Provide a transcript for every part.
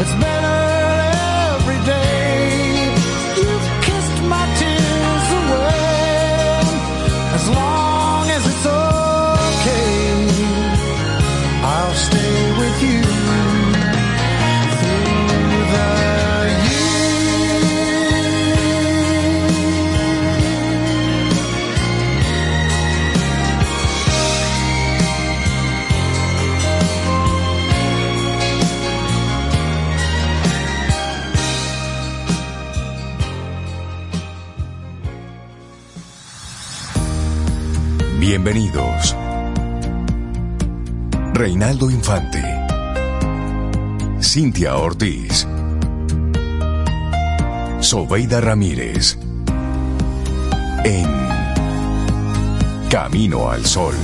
Bienvenidos. Reinaldo Infante. Cintia Ortiz. Sobeida Ramírez. En Camino al Sol.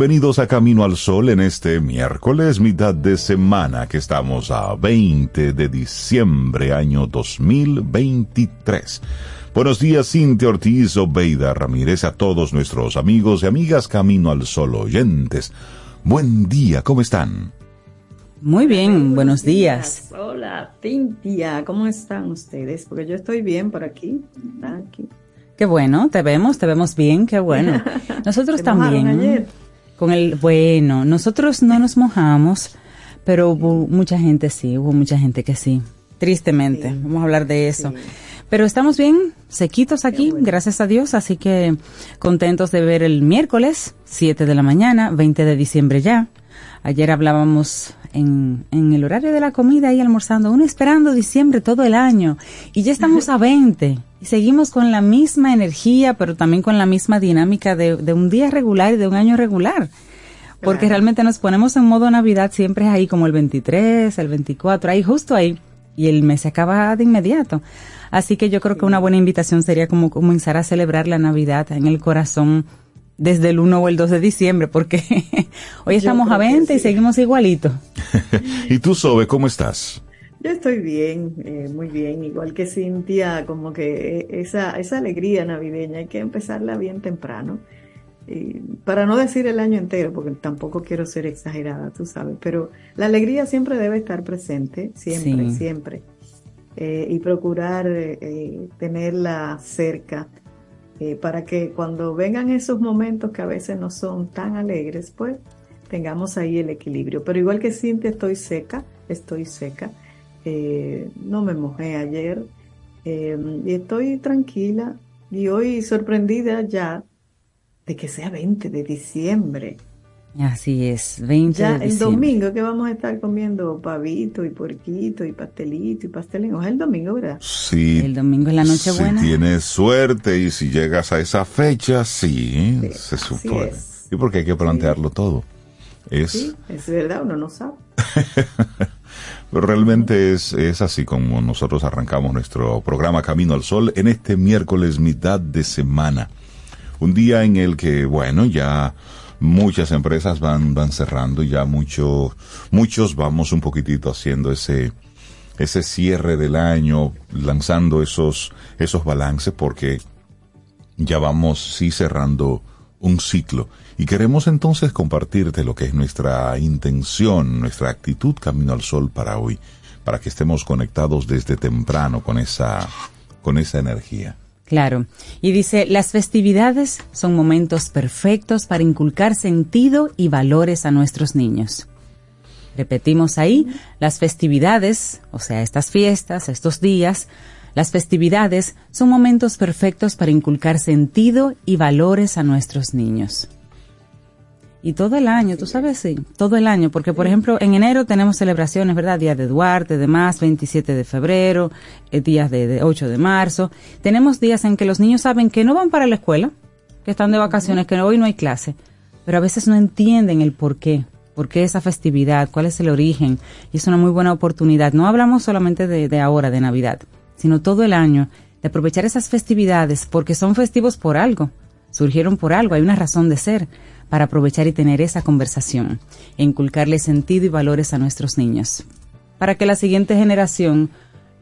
Bienvenidos a Camino al Sol en este miércoles, mitad de semana, que estamos a 20 de diciembre, año 2023. Buenos días, Cintia Ortiz, Obeida Ramírez, a todos nuestros amigos y amigas Camino al Sol oyentes. Buen día, ¿cómo están? Muy bien, buenos días. Hola, Cintia, ¿cómo están ustedes? Porque yo estoy bien por aquí. aquí. Qué bueno, te vemos, te vemos bien, qué bueno. Nosotros también. Con el bueno, nosotros no nos mojamos, pero hubo mucha gente sí, hubo mucha gente que sí. Tristemente, vamos a hablar de eso. Pero estamos bien, sequitos aquí, gracias a Dios, así que contentos de ver el miércoles, 7 de la mañana, 20 de diciembre ya. Ayer hablábamos en, en el horario de la comida y almorzando, uno esperando diciembre todo el año y ya estamos a 20 y seguimos con la misma energía, pero también con la misma dinámica de, de un día regular y de un año regular. Porque realmente nos ponemos en modo Navidad siempre ahí como el 23, el 24, ahí justo ahí. Y el mes se acaba de inmediato. Así que yo creo que una buena invitación sería como comenzar a celebrar la Navidad en el corazón desde el 1 o el 2 de diciembre, porque hoy estamos a 20 y seguimos igualito. ¿Y tú, Sobe, cómo estás? Yo estoy bien, eh, muy bien, igual que Cintia, como que esa, esa alegría navideña hay que empezarla bien temprano. para no decir el año entero, porque tampoco quiero ser exagerada, tú sabes, pero la alegría siempre debe estar presente, siempre, siempre. Eh, y procurar eh, tenerla cerca para que cuando vengan esos momentos que a veces no son tan alegres, pues tengamos ahí el equilibrio. Pero igual que Cintia, estoy seca, estoy seca. Eh, no me mojé ayer eh, y estoy tranquila y hoy sorprendida ya de que sea 20 de diciembre. Así es, 20 ya de el domingo que vamos a estar comiendo pavito y puerquito y pastelito y pastelín. Es el domingo, ¿verdad? Sí. El domingo es la noche buena. Si tienes suerte y si llegas a esa fecha, sí, se supone. Y porque hay que plantearlo todo. Es... Sí, es verdad, uno no sabe. Pero realmente es, es así como nosotros arrancamos nuestro programa Camino al Sol en este miércoles mitad de semana. Un día en el que, bueno, ya muchas empresas van, van cerrando, ya mucho, muchos vamos un poquitito haciendo ese, ese cierre del año, lanzando esos, esos balances porque ya vamos sí cerrando un ciclo. Y queremos entonces compartirte lo que es nuestra intención, nuestra actitud camino al sol para hoy, para que estemos conectados desde temprano con esa, con esa energía. Claro. Y dice, las festividades son momentos perfectos para inculcar sentido y valores a nuestros niños. Repetimos ahí, las festividades, o sea, estas fiestas, estos días, las festividades son momentos perfectos para inculcar sentido y valores a nuestros niños. Y todo el año, tú sabes, sí, todo el año, porque por ejemplo en enero tenemos celebraciones, ¿verdad? Día de Duarte, de más, 27 de febrero, eh, días de, 8 de marzo. Tenemos días en que los niños saben que no van para la escuela, que están de vacaciones, que hoy no hay clase, pero a veces no entienden el por qué, por qué esa festividad, cuál es el origen, y es una muy buena oportunidad. No hablamos solamente de, de ahora, de Navidad, sino todo el año, de aprovechar esas festividades, porque son festivos por algo, surgieron por algo, hay una razón de ser para aprovechar y tener esa conversación e inculcarle sentido y valores a nuestros niños, para que la siguiente generación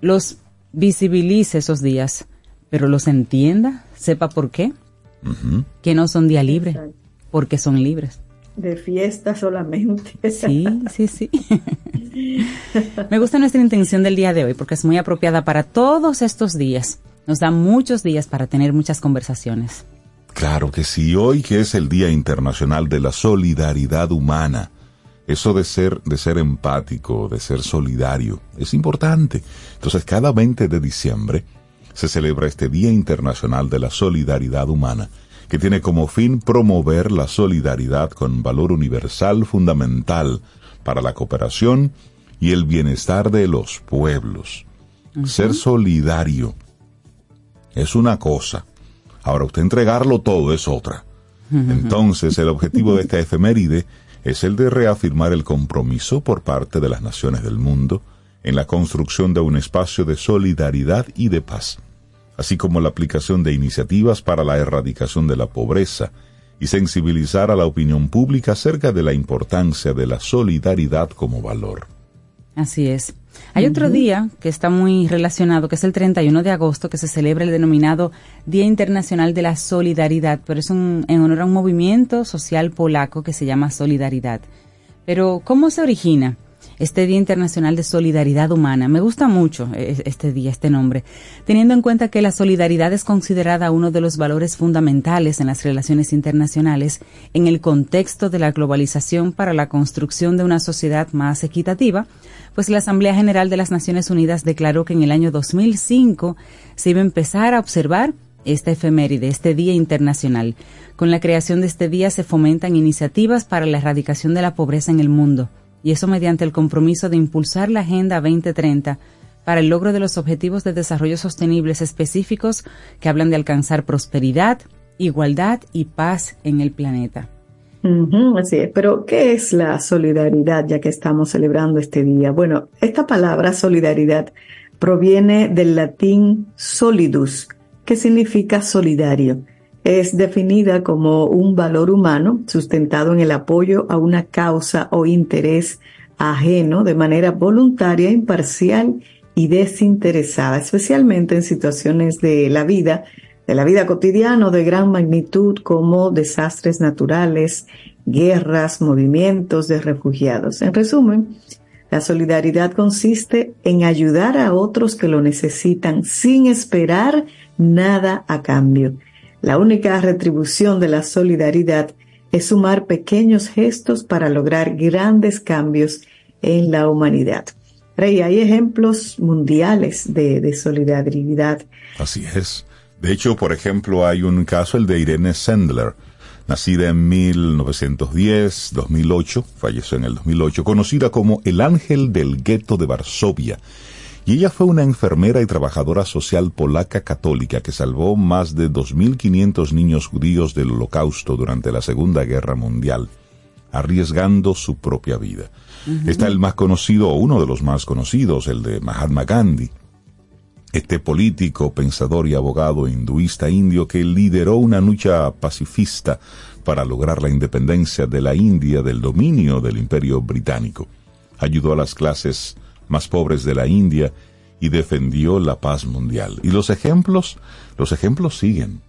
los visibilice esos días, pero los entienda, sepa por qué, que no son día libre, porque son libres. De fiesta solamente. Sí, sí, sí. Me gusta nuestra intención del día de hoy porque es muy apropiada para todos estos días. Nos da muchos días para tener muchas conversaciones. Claro que sí, hoy que es el Día Internacional de la Solidaridad Humana, eso de ser, de ser empático, de ser solidario, es importante. Entonces, cada 20 de diciembre se celebra este Día Internacional de la Solidaridad Humana, que tiene como fin promover la solidaridad con valor universal fundamental para la cooperación y el bienestar de los pueblos. Ser solidario es una cosa, Ahora, usted entregarlo todo es otra. Entonces, el objetivo de esta efeméride es el de reafirmar el compromiso por parte de las naciones del mundo en la construcción de un espacio de solidaridad y de paz, así como la aplicación de iniciativas para la erradicación de la pobreza y sensibilizar a la opinión pública acerca de la importancia de la solidaridad como valor. Así es. Hay otro día que está muy relacionado, que es el 31 de agosto, que se celebra el denominado Día Internacional de la Solidaridad, pero es un, en honor a un movimiento social polaco que se llama Solidaridad. Pero, ¿cómo se origina? Este Día Internacional de Solidaridad Humana. Me gusta mucho e, este día, este nombre, teniendo en cuenta que la solidaridad es considerada uno de los valores fundamentales en las relaciones internacionales en el contexto de la globalización para la construcción de una sociedad más equitativa, pues la Asamblea General de las Naciones Unidas declaró que en el año 2005 se iba a empezar a observar esta efeméride, este Día Internacional. Con la creación de este día se fomentan iniciativas para la erradicación de la pobreza en el mundo, y eso mediante el compromiso de impulsar la Agenda 2030 para el logro de los objetivos de desarrollo sostenibles específicos que hablan de alcanzar prosperidad, igualdad y paz en el planeta así es, pero ¿qué es la solidaridad ya que estamos celebrando este día? Bueno, esta palabra solidaridad proviene del latín solidus, que significa solidario. Es definida como un valor humano sustentado en el apoyo a una causa o interés ajeno de manera voluntaria, imparcial y desinteresada, especialmente en situaciones de la vida de la vida cotidiana de gran magnitud como desastres naturales, guerras, movimientos de refugiados. En resumen, la solidaridad consiste en ayudar a otros que lo necesitan sin esperar nada a cambio. La única retribución de la solidaridad es sumar pequeños gestos para lograr grandes cambios en la humanidad. Rey, hay ejemplos mundiales de, solidaridad. Así es. De hecho, por ejemplo, hay un caso, el de Irene Sendler, nacida en 1910, 2008, falleció en el 2008, conocida como el ángel del gueto de Varsovia. Y ella fue una enfermera y trabajadora social polaca católica que salvó más de 2.500 niños judíos del holocausto durante la Segunda Guerra Mundial, arriesgando su propia vida. Está el más conocido, o uno de los más conocidos, el de Mahatma Gandhi, este político, pensador y abogado hinduista indio que lideró una lucha pacifista para lograr la independencia de la India del dominio del imperio británico. Ayudó a las clases más pobres de la India y defendió la paz mundial. Y los ejemplos, los ejemplos siguen.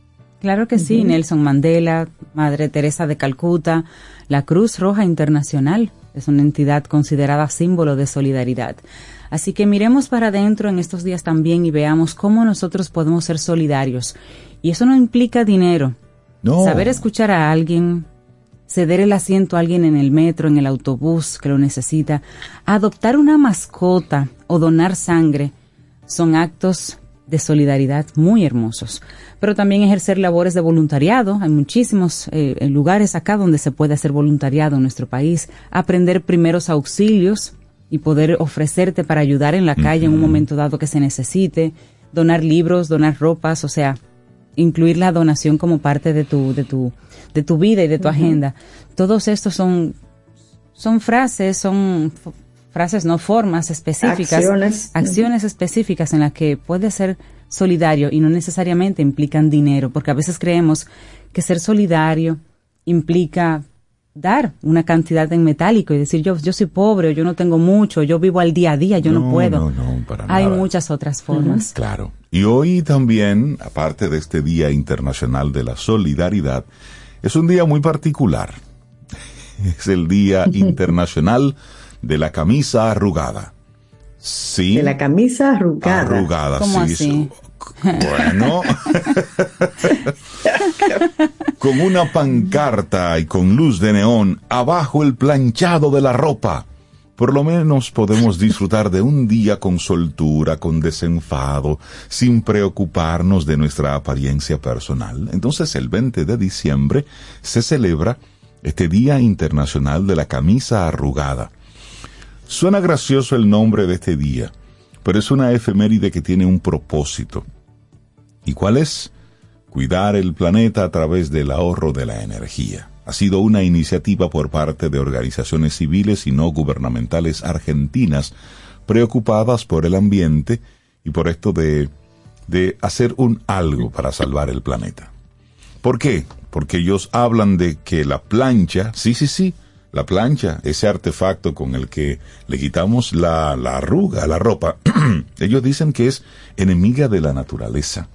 Claro que sí, Nelson Mandela, Madre Teresa de Calcuta, la Cruz Roja Internacional es una entidad considerada símbolo de solidaridad. Así que miremos para adentro en estos días también y veamos cómo nosotros podemos ser solidarios. Y eso no implica dinero. Saber escuchar a alguien, ceder el asiento a alguien en el metro, en el autobús que lo necesita, adoptar una mascota o donar sangre, son actos de solidaridad muy hermosos. Pero también ejercer labores de voluntariado. Hay muchísimos eh, lugares acá donde se puede hacer voluntariado en nuestro país. Aprender primeros auxilios y poder ofrecerte para ayudar en la calle en un momento dado que se necesite. Donar libros, donar ropas, o sea, incluir la donación como parte de tu, de tu, de tu vida y de tu agenda. Todos estos son, son frases, son frases, no formas específicas, acciones, específicas en las que puedes ser solidario y no necesariamente implican dinero, porque a veces creemos que ser solidario implica dar una cantidad en metálico y decir yo yo soy pobre o yo no tengo mucho, yo vivo al día a día, yo no, puedo. Hay muchas otras formas. Claro. Y hoy también, aparte de este Día Internacional de la Solidaridad, es un día muy particular. Es el Día Internacional de la camisa arrugada. Sí. De la camisa arrugada. Arrugada, sí. Bueno. con una pancarta y con luz de neón, abajo el planchado de la ropa. Por lo menos podemos disfrutar de un día con soltura, con desenfado, sin preocuparnos de nuestra apariencia personal. Entonces el 20 de diciembre se celebra este Día Internacional de la Camisa Arrugada. Suena gracioso el nombre de este día, pero es una efeméride que tiene un propósito. ¿Y cuál es? Cuidar el planeta a través del ahorro de la energía. Ha sido una iniciativa por parte de organizaciones civiles y no gubernamentales argentinas preocupadas por el ambiente y por esto de, de hacer un algo para salvar el planeta. ¿Por qué? Porque ellos hablan de que la plancha, sí, sí, sí, la plancha, ese artefacto con el que le quitamos la, la arruga a la ropa, ellos dicen que es enemiga de la naturaleza.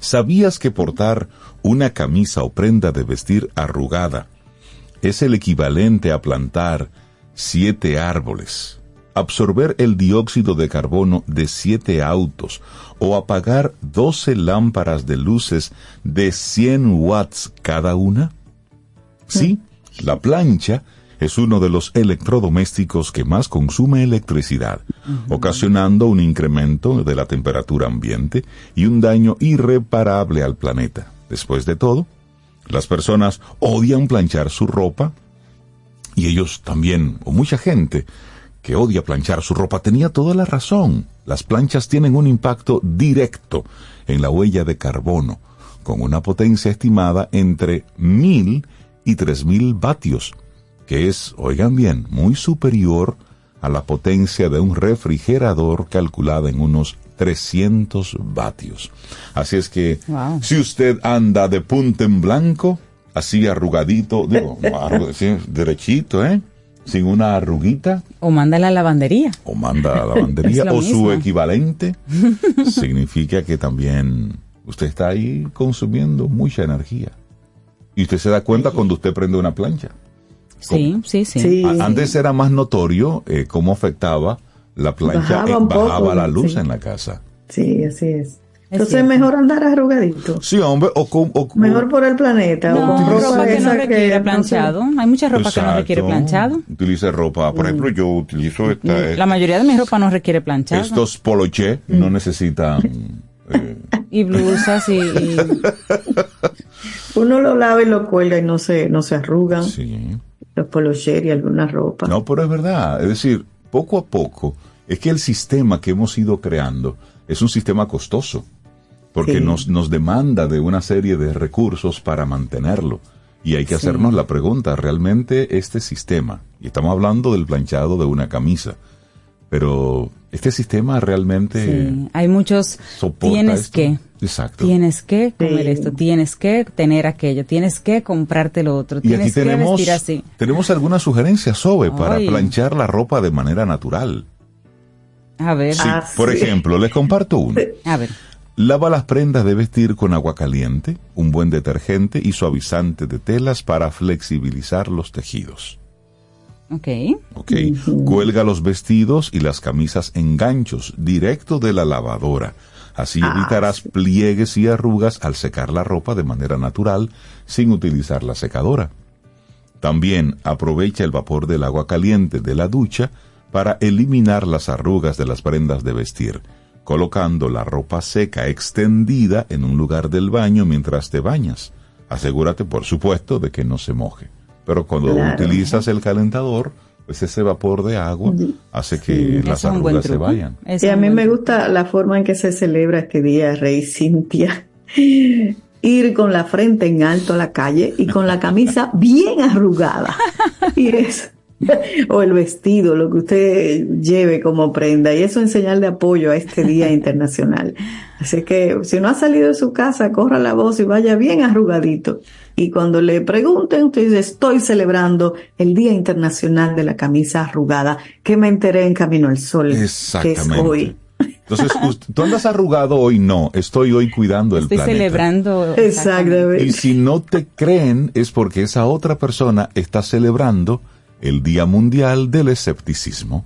¿Sabías que portar una camisa o prenda de vestir arrugada es el equivalente a plantar siete árboles, absorber el dióxido de carbono de siete autos o apagar doce lámparas de luces de 100 watts cada una? Sí, la plancha es uno de los electrodomésticos que más consume electricidad, ocasionando un incremento de la temperatura ambiente y un daño irreparable al planeta. Después de todo, las personas odian planchar su ropa y ellos también, o mucha gente que odia planchar su ropa, tenía toda la razón. Las planchas tienen un impacto directo en la huella de carbono, con una potencia estimada entre mil y 3000 vatios, que es, oigan bien, muy superior a la potencia de un refrigerador calculada en unos 300 vatios. Así es que si usted anda de punta en blanco, así arrugadito, digo, derechito, ¿eh? Sin una arruguita. O manda a la lavandería. O manda a la lavandería. o su equivalente. significa que también usted está ahí consumiendo mucha energía. Y usted se da cuenta cuando usted prende una plancha. Sí, sí, sí, Antes era más notorio eh, cómo afectaba la plancha, bajaba, la luz en la casa. Sí, así es. Entonces es mejor andar arrugadito. Sí, hombre, o con, mejor por el planeta. No, o con ropa, que no requiere planchado. Hay mucha ropa que no requiere planchado. Utilice ropa, por mm. ejemplo, yo utilizo esta. La mayoría de mi ropa no requiere planchado. Estos poloché no mm. necesitan. Eh, y blusas y, Uno lo lava y lo cuelga y no se, no se arrugan. Sí. Los polocher y alguna ropa. No, pero es verdad. Es decir, poco a poco, es que el sistema que hemos ido creando es un sistema costoso. Porque nos, nos demanda de una serie de recursos para mantenerlo. Y hay que hacernos la pregunta, ¿realmente este sistema, y estamos hablando del planchado de una camisa, pero este sistema realmente... Sí, hay muchos... Tienes que. Exacto. Tienes que comer esto, tienes que tener aquello, tienes que comprarte lo otro, tienes y aquí tenemos, que vestir así. Tenemos algunas sugerencias, Sobe, para planchar la ropa de manera natural. A ver. Sí, ah, por ejemplo, les comparto uno. A ver. Lava las prendas de vestir con agua caliente, un buen detergente y suavizante de telas para flexibilizar los tejidos. Ok. Ok. Cuelga los vestidos y las camisas en ganchos directo de la lavadora. Así Ah, evitarás pliegues y arrugas al secar la ropa de manera natural sin utilizar la secadora. También aprovecha el vapor del agua caliente de la ducha para eliminar las arrugas de las prendas de vestir, colocando la ropa seca extendida en un lugar del baño mientras te bañas. Asegúrate, por supuesto, de que no se moje. Pero cuando Claro. utilizas el calentador, pues ese vapor de agua hace que las arrugas se vayan. Es Y a mí me gusta la forma en que se celebra este día, Rey Cintia. Ir con la frente en alto a la calle y con la camisa bien arrugada. Y es, o el vestido, lo que usted lleve como prenda. Y eso en señal de apoyo a este Día Internacional. Así que si no ha salido de su casa, corra la voz y vaya bien arrugadito. Y cuando le pregunten, usted dice, estoy celebrando el Día Internacional de la Camisa Arrugada, que me enteré en Camino al Sol, que es hoy. Entonces, ust- tú andas arrugado hoy, no. Estoy hoy cuidando el Estoy planeta. celebrando. Exactamente. Y si no te creen, es porque esa otra persona está celebrando el Día Mundial del Escepticismo.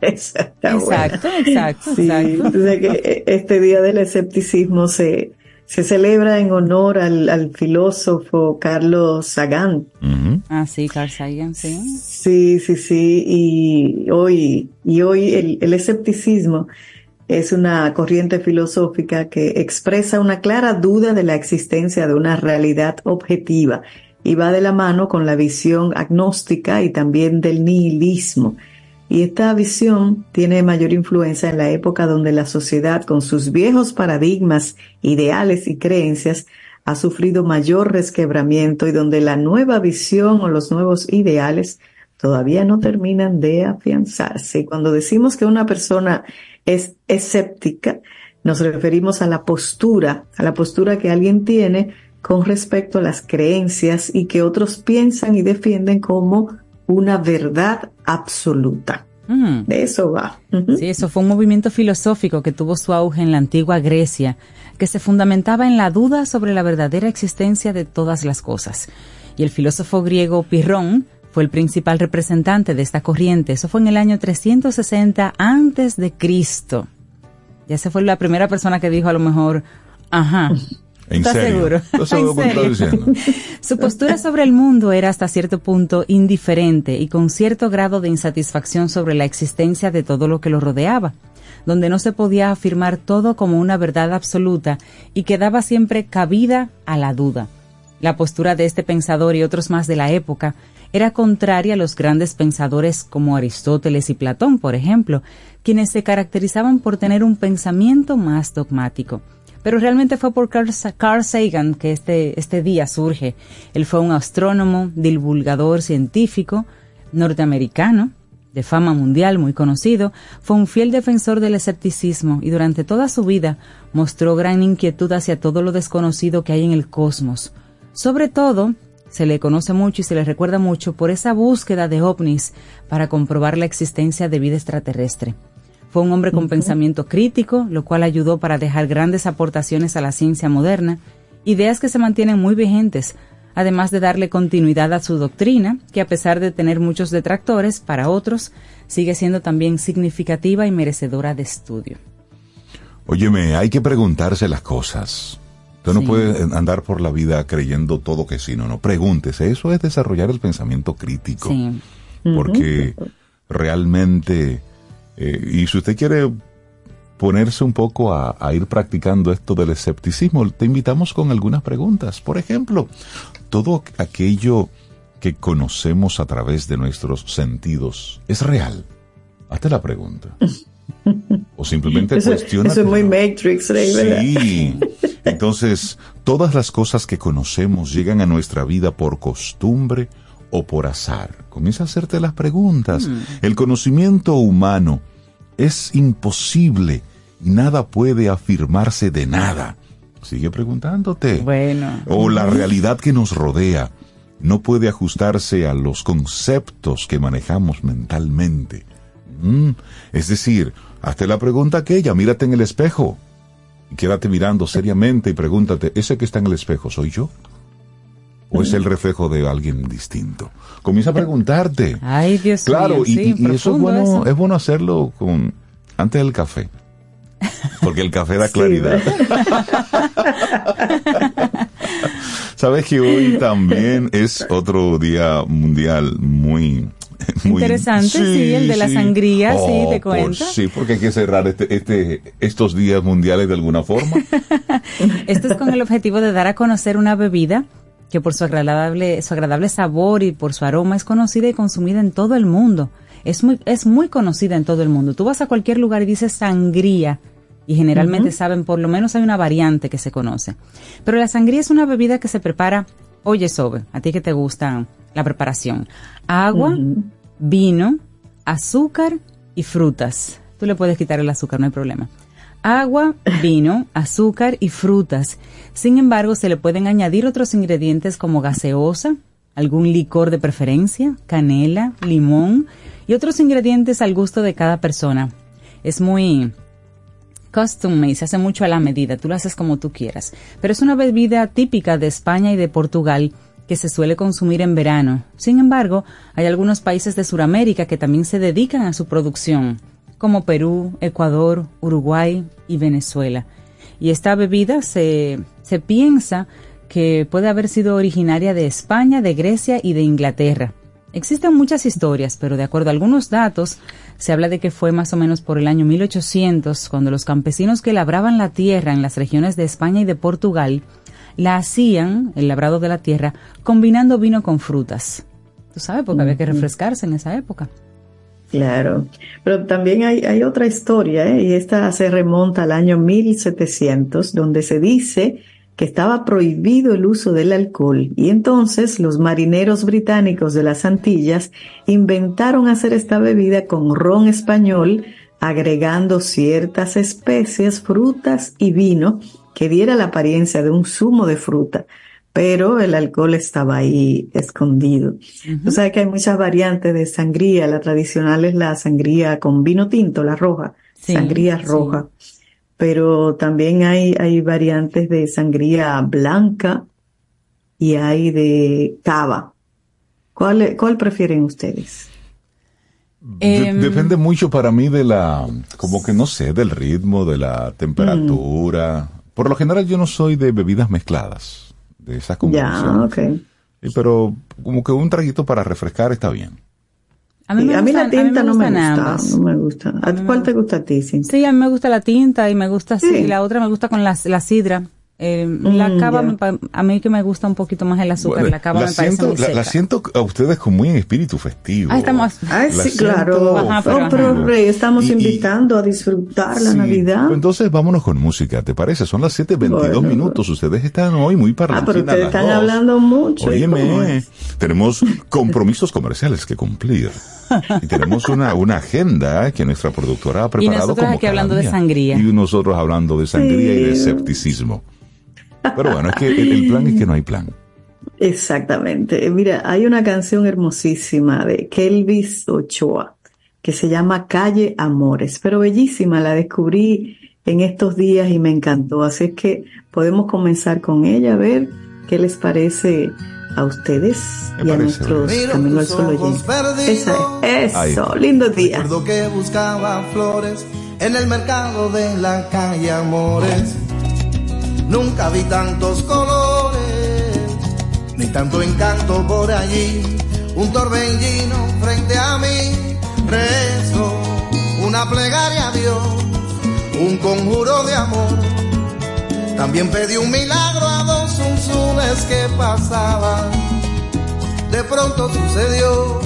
Exacto. Exacto, exacto, Sí, exacto. entonces que eh, este día del escepticismo se, se celebra en honor al, al filósofo Carlos Sagan. Ah, sí, Carl Sagan, sí. Sí, sí, sí. Y hoy, y hoy el, el escepticismo es una corriente filosófica que expresa una clara duda de la existencia de una realidad objetiva y va de la mano con la visión agnóstica y también del nihilismo. Y esta visión tiene mayor influencia en la época donde la sociedad, con sus viejos paradigmas, ideales y creencias, ha sufrido mayor resquebramiento y donde la nueva visión o los nuevos ideales todavía no terminan de afianzarse. Cuando decimos que una persona es escéptica, nos referimos a la postura, a la postura que alguien tiene con respecto a las creencias y que otros piensan y defienden como una verdad absoluta. Mm. De eso va. Sí, eso fue un movimiento filosófico que tuvo su auge en la antigua Grecia, que se fundamentaba en la duda sobre la verdadera existencia de todas las cosas. Y el filósofo griego Pirrón fue el principal representante de esta corriente. Eso fue en el año 360 antes de Cristo. Ya se fue la primera persona que dijo a lo mejor, ajá. ¿En seguro? Entonces, ¿En lo que serio? diciendo. Su postura sobre el mundo era hasta cierto punto indiferente y con cierto grado de insatisfacción sobre la existencia de todo lo que lo rodeaba, donde no se podía afirmar todo como una verdad absoluta y quedaba siempre cabida a la duda. La postura de este pensador y otros más de la época era contraria a los grandes pensadores como Aristóteles y Platón, por ejemplo, quienes se caracterizaban por tener un pensamiento más dogmático. Pero realmente fue por Carl, Sa- Carl Sagan que este, este día surge. Él fue un astrónomo, divulgador científico, norteamericano, de fama mundial muy conocido, fue un fiel defensor del escepticismo y durante toda su vida mostró gran inquietud hacia todo lo desconocido que hay en el cosmos. Sobre todo, se le conoce mucho y se le recuerda mucho por esa búsqueda de ovnis para comprobar la existencia de vida extraterrestre. Fue un hombre con pensamiento crítico, lo cual ayudó para dejar grandes aportaciones a la ciencia moderna, ideas que se mantienen muy vigentes, además de darle continuidad a su doctrina, que a pesar de tener muchos detractores, para otros sigue siendo también significativa y merecedora de estudio. Óyeme, hay que preguntarse las cosas. Usted no Sí. puede andar por la vida creyendo todo que sí, no, no. Pregúntese. Eso es desarrollar el pensamiento crítico. Sí. Porque realmente, eh, y si usted quiere ponerse un poco a, a ir practicando esto del escepticismo, te invitamos con algunas preguntas. Por ejemplo, todo aquello que conocemos a través de nuestros sentidos es real. Hazte la pregunta. O simplemente cuestiona. eso es muy Matrix, Rey, ¿verdad? Sí. Entonces, todas las cosas que conocemos llegan a nuestra vida por costumbre o por azar. Comienza a hacerte las preguntas. El conocimiento humano es imposible y nada puede afirmarse de nada. Sigue preguntándote. Bueno. O la realidad que nos rodea no puede ajustarse a los conceptos que manejamos mentalmente. Mm, Es decir, hazte la pregunta aquella, mírate en el espejo quédate mirando seriamente y pregúntate, ¿ese que está en el espejo soy yo? ¿O es el reflejo de alguien distinto? Comienza a preguntarte. Ay, Dios claro, mío. y, y eso es bueno, es bueno hacerlo con antes del café. Porque el café da claridad. Sabes que hoy también es otro día mundial muy Interesante, sí, el de la sangría, sí, te oh, cuento. sí, porque hay que cerrar este, este, estos días mundiales de alguna forma. Esto es con el objetivo de dar a conocer una bebida que por su agradable, su agradable sabor y por su aroma es conocida y consumida en todo el mundo. Es muy, es muy conocida en todo el mundo. Tú vas a cualquier lugar y dices sangría y generalmente saben, por lo menos hay una variante que se conoce. Pero la sangría es una bebida que se prepara, oye Sobe, a ti que te gusta la preparación, agua, vino, azúcar y frutas. Tú le puedes quitar el azúcar, no hay problema. Agua, vino, azúcar y frutas. Sin embargo, se le pueden añadir otros ingredientes como gaseosa, algún licor de preferencia, canela, limón y otros ingredientes al gusto de cada persona. Es muy custom made, se hace mucho a la medida, tú lo haces como tú quieras. Pero es una bebida típica de España y de Portugal que se suele consumir en verano. Sin embargo, hay algunos países de Sudamérica que también se dedican a su producción, como Perú, Ecuador, Uruguay y Venezuela. Y esta bebida se, se piensa que puede haber sido originaria de España, de Grecia y de Inglaterra. Existen muchas historias, pero de acuerdo a algunos datos, se habla de que fue más o menos por el año 1800 cuando los campesinos que labraban la tierra en las regiones de España y de Portugal la hacían, el labrado de la tierra, combinando vino con frutas. Tú sabes, porque había que refrescarse en esa época. Claro, pero también hay, otra historia, ¿eh? y esta se remonta al año 1700, donde se dice que estaba prohibido el uso del alcohol. Y entonces los marineros británicos de las Antillas inventaron hacer esta bebida con ron español, agregando ciertas especies, frutas y vino que diera la apariencia de un zumo de fruta, pero el alcohol estaba ahí escondido. O sea que hay muchas variantes de sangría. La tradicional es la sangría con vino tinto, la roja, sangría roja. Pero también hay, hay variantes de sangría blanca y hay de cava. ¿Cuál, cuál prefieren ustedes? Em, depende mucho para mí de la, como que no sé, del ritmo, de la temperatura. Por lo general yo no soy de bebidas mezcladas, de esas combinaciones. Ya, ok. pero como que un traguito para refrescar está bien. A mí, la tinta no, me gusta, no me gusta. ¿A cuál te gusta a ti, Sí, a mí me gusta la tinta y me gusta, sí. y la otra me gusta con la, la sidra. Eh, la mm, cava, a mí que me gusta un poquito más el azúcar, la cava me parece muy la, siento a ustedes con muy espíritu festivo. Ah, estamos. Ah, sí, claro. pero, estamos invitando a disfrutar la Navidad. Pues entonces vámonos con música, ¿te parece? Son las 7.22 minutos. Ustedes están hoy muy para Ah, pero ustedes están hablando mucho. Óyeme, tenemos compromisos comerciales que cumplir. Y tenemos una, una agenda que nuestra productora ha preparado. Y nosotros aquí hablando de sangría. Y nosotros hablando de sangría y de escepticismo. Pero bueno, es que el, plan es que no hay plan. Exactamente. Mira, hay una canción hermosísima de Kelvis Ochoa que se llama Calle Amores, pero bellísima, la descubrí en estos días y me encantó. Así es que podemos comenzar con ella, a ver qué les parece a ustedes y a nuestros Camino al Sol Eso, eso, lindo día. Recuerdo que buscaba flores en el mercado de la calle Amores Nunca vi tantos colores, ni tanto encanto por allí. Un torbellino frente a mí, rezo una plegaria a Dios, un conjuro de amor. También pedí un milagro a dos unzules que pasaban. De pronto sucedió,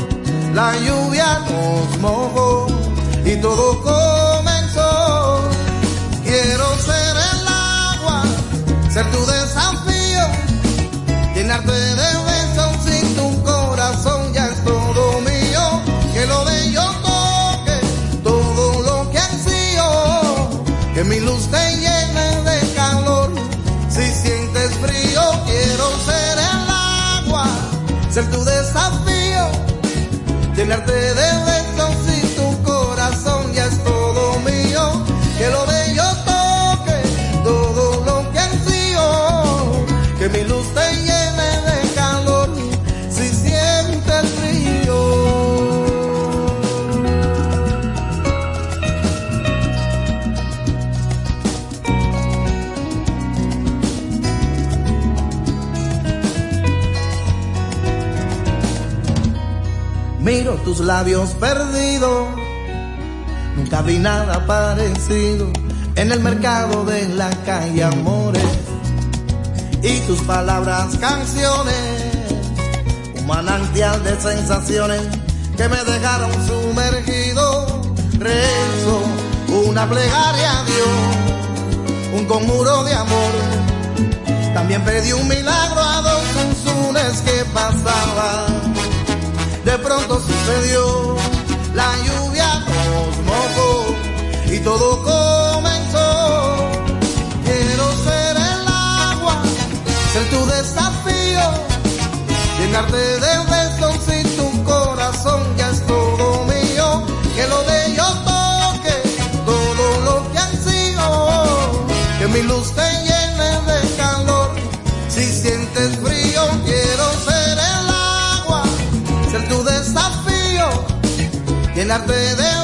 la lluvia nos mojó y todo comenzó. Ser tu desafío, llenarte de besos sin tu corazón ya es todo mío, que lo de yo toque todo lo que ansío, que mi luz te llene de calor, si sientes frío quiero ser el agua, ser tu desafío, llenarte de tus labios perdidos. Nunca vi nada parecido en el mercado de la calle Amores. Y tus palabras canciones, un manantial de sensaciones que me dejaron sumergido. Rezo una plegaria a Dios, un conjuro de amor. También pedí un milagro a dos unzunes que pasaban. De pronto sucedió, la lluvia nos mojó y todo comenzó. Quiero ser el agua, ser tu desafío, llenarte de besos si tu corazón ya es todo mío. Que lo de yo toque todo lo que ansío, que mi luz llenarte de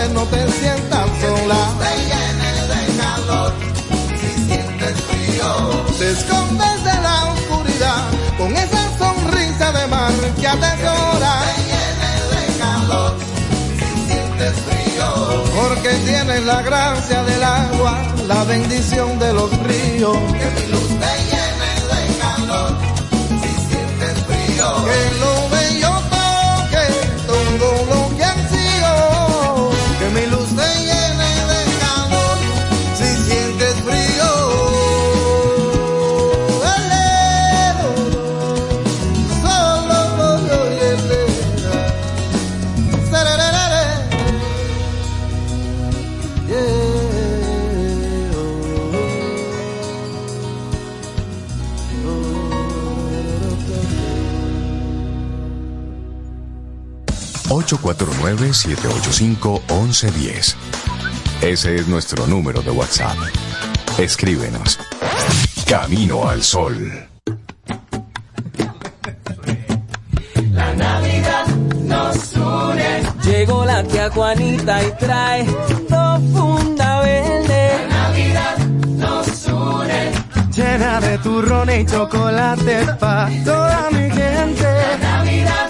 pierdes no te sientas sola. Te llene de calor, si sientes frío. Te escondes de la oscuridad con esa sonrisa de mar que atesora. Te llene de calor, si sientes frío. Porque tienes la gracia del agua, la bendición de los ríos. Que mi luz te 849-785-1110. Ese es nuestro número de WhatsApp. Escríbenos. Camino al Sol. Llegó la tía Juanita y trae dos funda verde. La Navidad nos une. Llena de turrones y chocolate pa' toda mi gente. La Navidad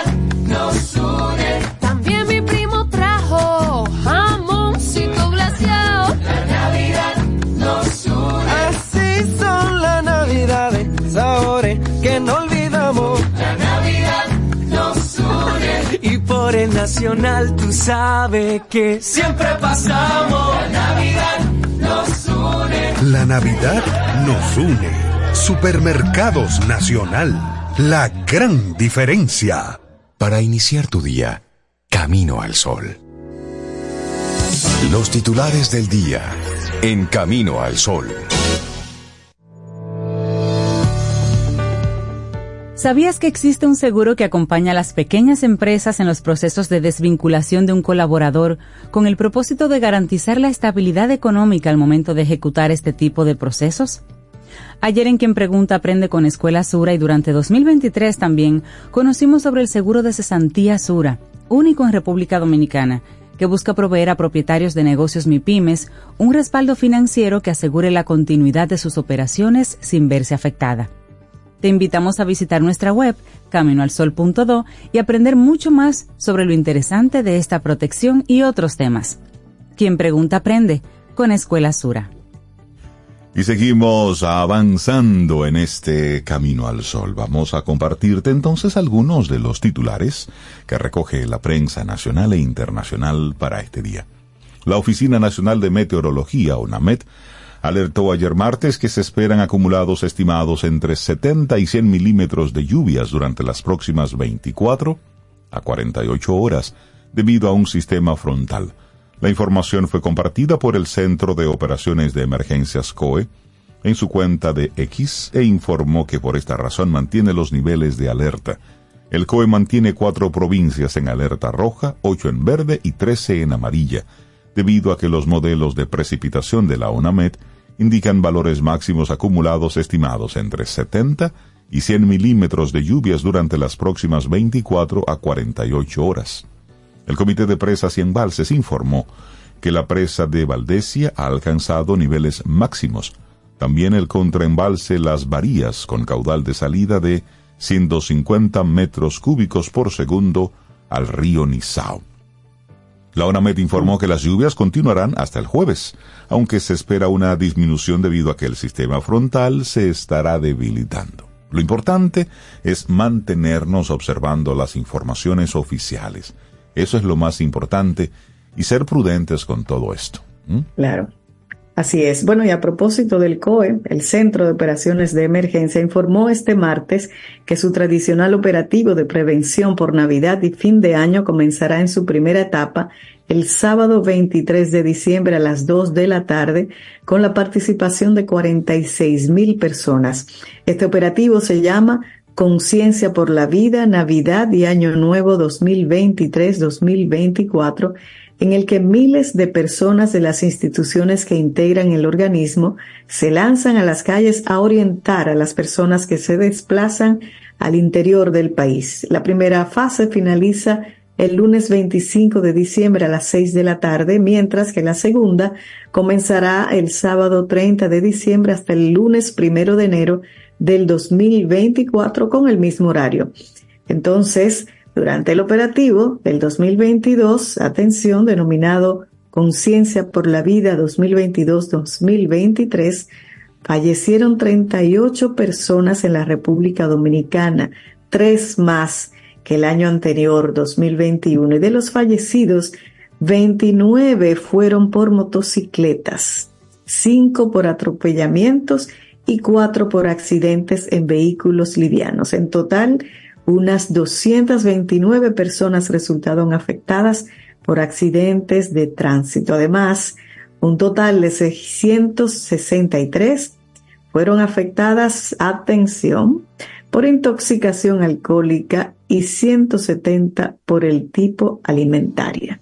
nacional tú sabes que siempre pasamos. La Navidad nos une. La Navidad nos une. Supermercados Nacional. La gran diferencia. Para iniciar tu día, Camino al Sol. Los titulares del día en Camino al Sol. ¿Sabías que existe un seguro que acompaña a las pequeñas empresas en los procesos de desvinculación de un colaborador con el propósito de garantizar la estabilidad económica al momento de ejecutar este tipo de procesos? Ayer en Quien Pregunta Aprende con Escuela Sura y durante 2023 también conocimos sobre el seguro de cesantía Sura, único en República Dominicana, que busca proveer a propietarios de negocios MIPIMES un respaldo financiero que asegure la continuidad de sus operaciones sin verse afectada. Te invitamos a visitar nuestra web caminoalsol.do y aprender mucho más sobre lo interesante de esta protección y otros temas. Quien pregunta aprende con Escuela Sura. Y seguimos avanzando en este camino al sol. Vamos a compartirte entonces algunos de los titulares que recoge la prensa nacional e internacional para este día. La Oficina Nacional de Meteorología, UNAMET, alertó ayer martes que se esperan acumulados estimados entre 70 y 100 milímetros de lluvias durante las próximas 24 a 48 horas debido a un sistema frontal. La información fue compartida por el Centro de Operaciones de Emergencias COE en su cuenta de X e informó que por esta razón mantiene los niveles de alerta. El COE mantiene cuatro provincias en alerta roja, ocho en verde y trece en amarilla, debido a que los modelos de precipitación de la ONAMED indican valores máximos acumulados estimados entre 70 y 100 milímetros de lluvias durante las próximas 24 a 48 horas. El Comité de Presas y Embalses informó que la presa de Valdesia ha alcanzado niveles máximos. También el contraembalse Las Varías, con caudal de salida de 150 metros cúbicos por segundo al río Nizao. La ONAMED informó que las lluvias continuarán hasta el jueves, aunque se espera una disminución debido a que el sistema frontal se estará debilitando. Lo importante es mantenernos observando las informaciones oficiales. Eso es lo más importante y ser prudentes con todo esto. Claro. Así es. Bueno, y a propósito del COE, el Centro de Operaciones de Emergencia informó este martes que su tradicional operativo de prevención por Navidad y fin de año comenzará en su primera etapa el sábado 23 de diciembre a las 2 de la tarde con la participación de 46 mil personas. Este operativo se llama Conciencia por la Vida, Navidad y Año Nuevo 2023-2024, en el que miles de personas de las instituciones que integran el organismo se lanzan a las calles a orientar a las personas que se desplazan al interior del país. La primera fase finaliza el lunes 25 de diciembre a las 6 de la tarde, mientras que la segunda comenzará el sábado 30 de diciembre hasta el lunes primero de enero del 2024 con el mismo horario. Entonces, durante el operativo del 2022, atención, denominado Conciencia por la Vida 2022-2023, fallecieron 38 personas en la República Dominicana, tres más que el año anterior, 2021, y de los fallecidos, 29 fueron por motocicletas, 5 por atropellamientos y cuatro por accidentes en vehículos livianos. En total, unas 229 personas resultaron afectadas por accidentes de tránsito. Además, un total de 663 fueron afectadas, atención, por intoxicación alcohólica y 170 por el tipo alimentaria.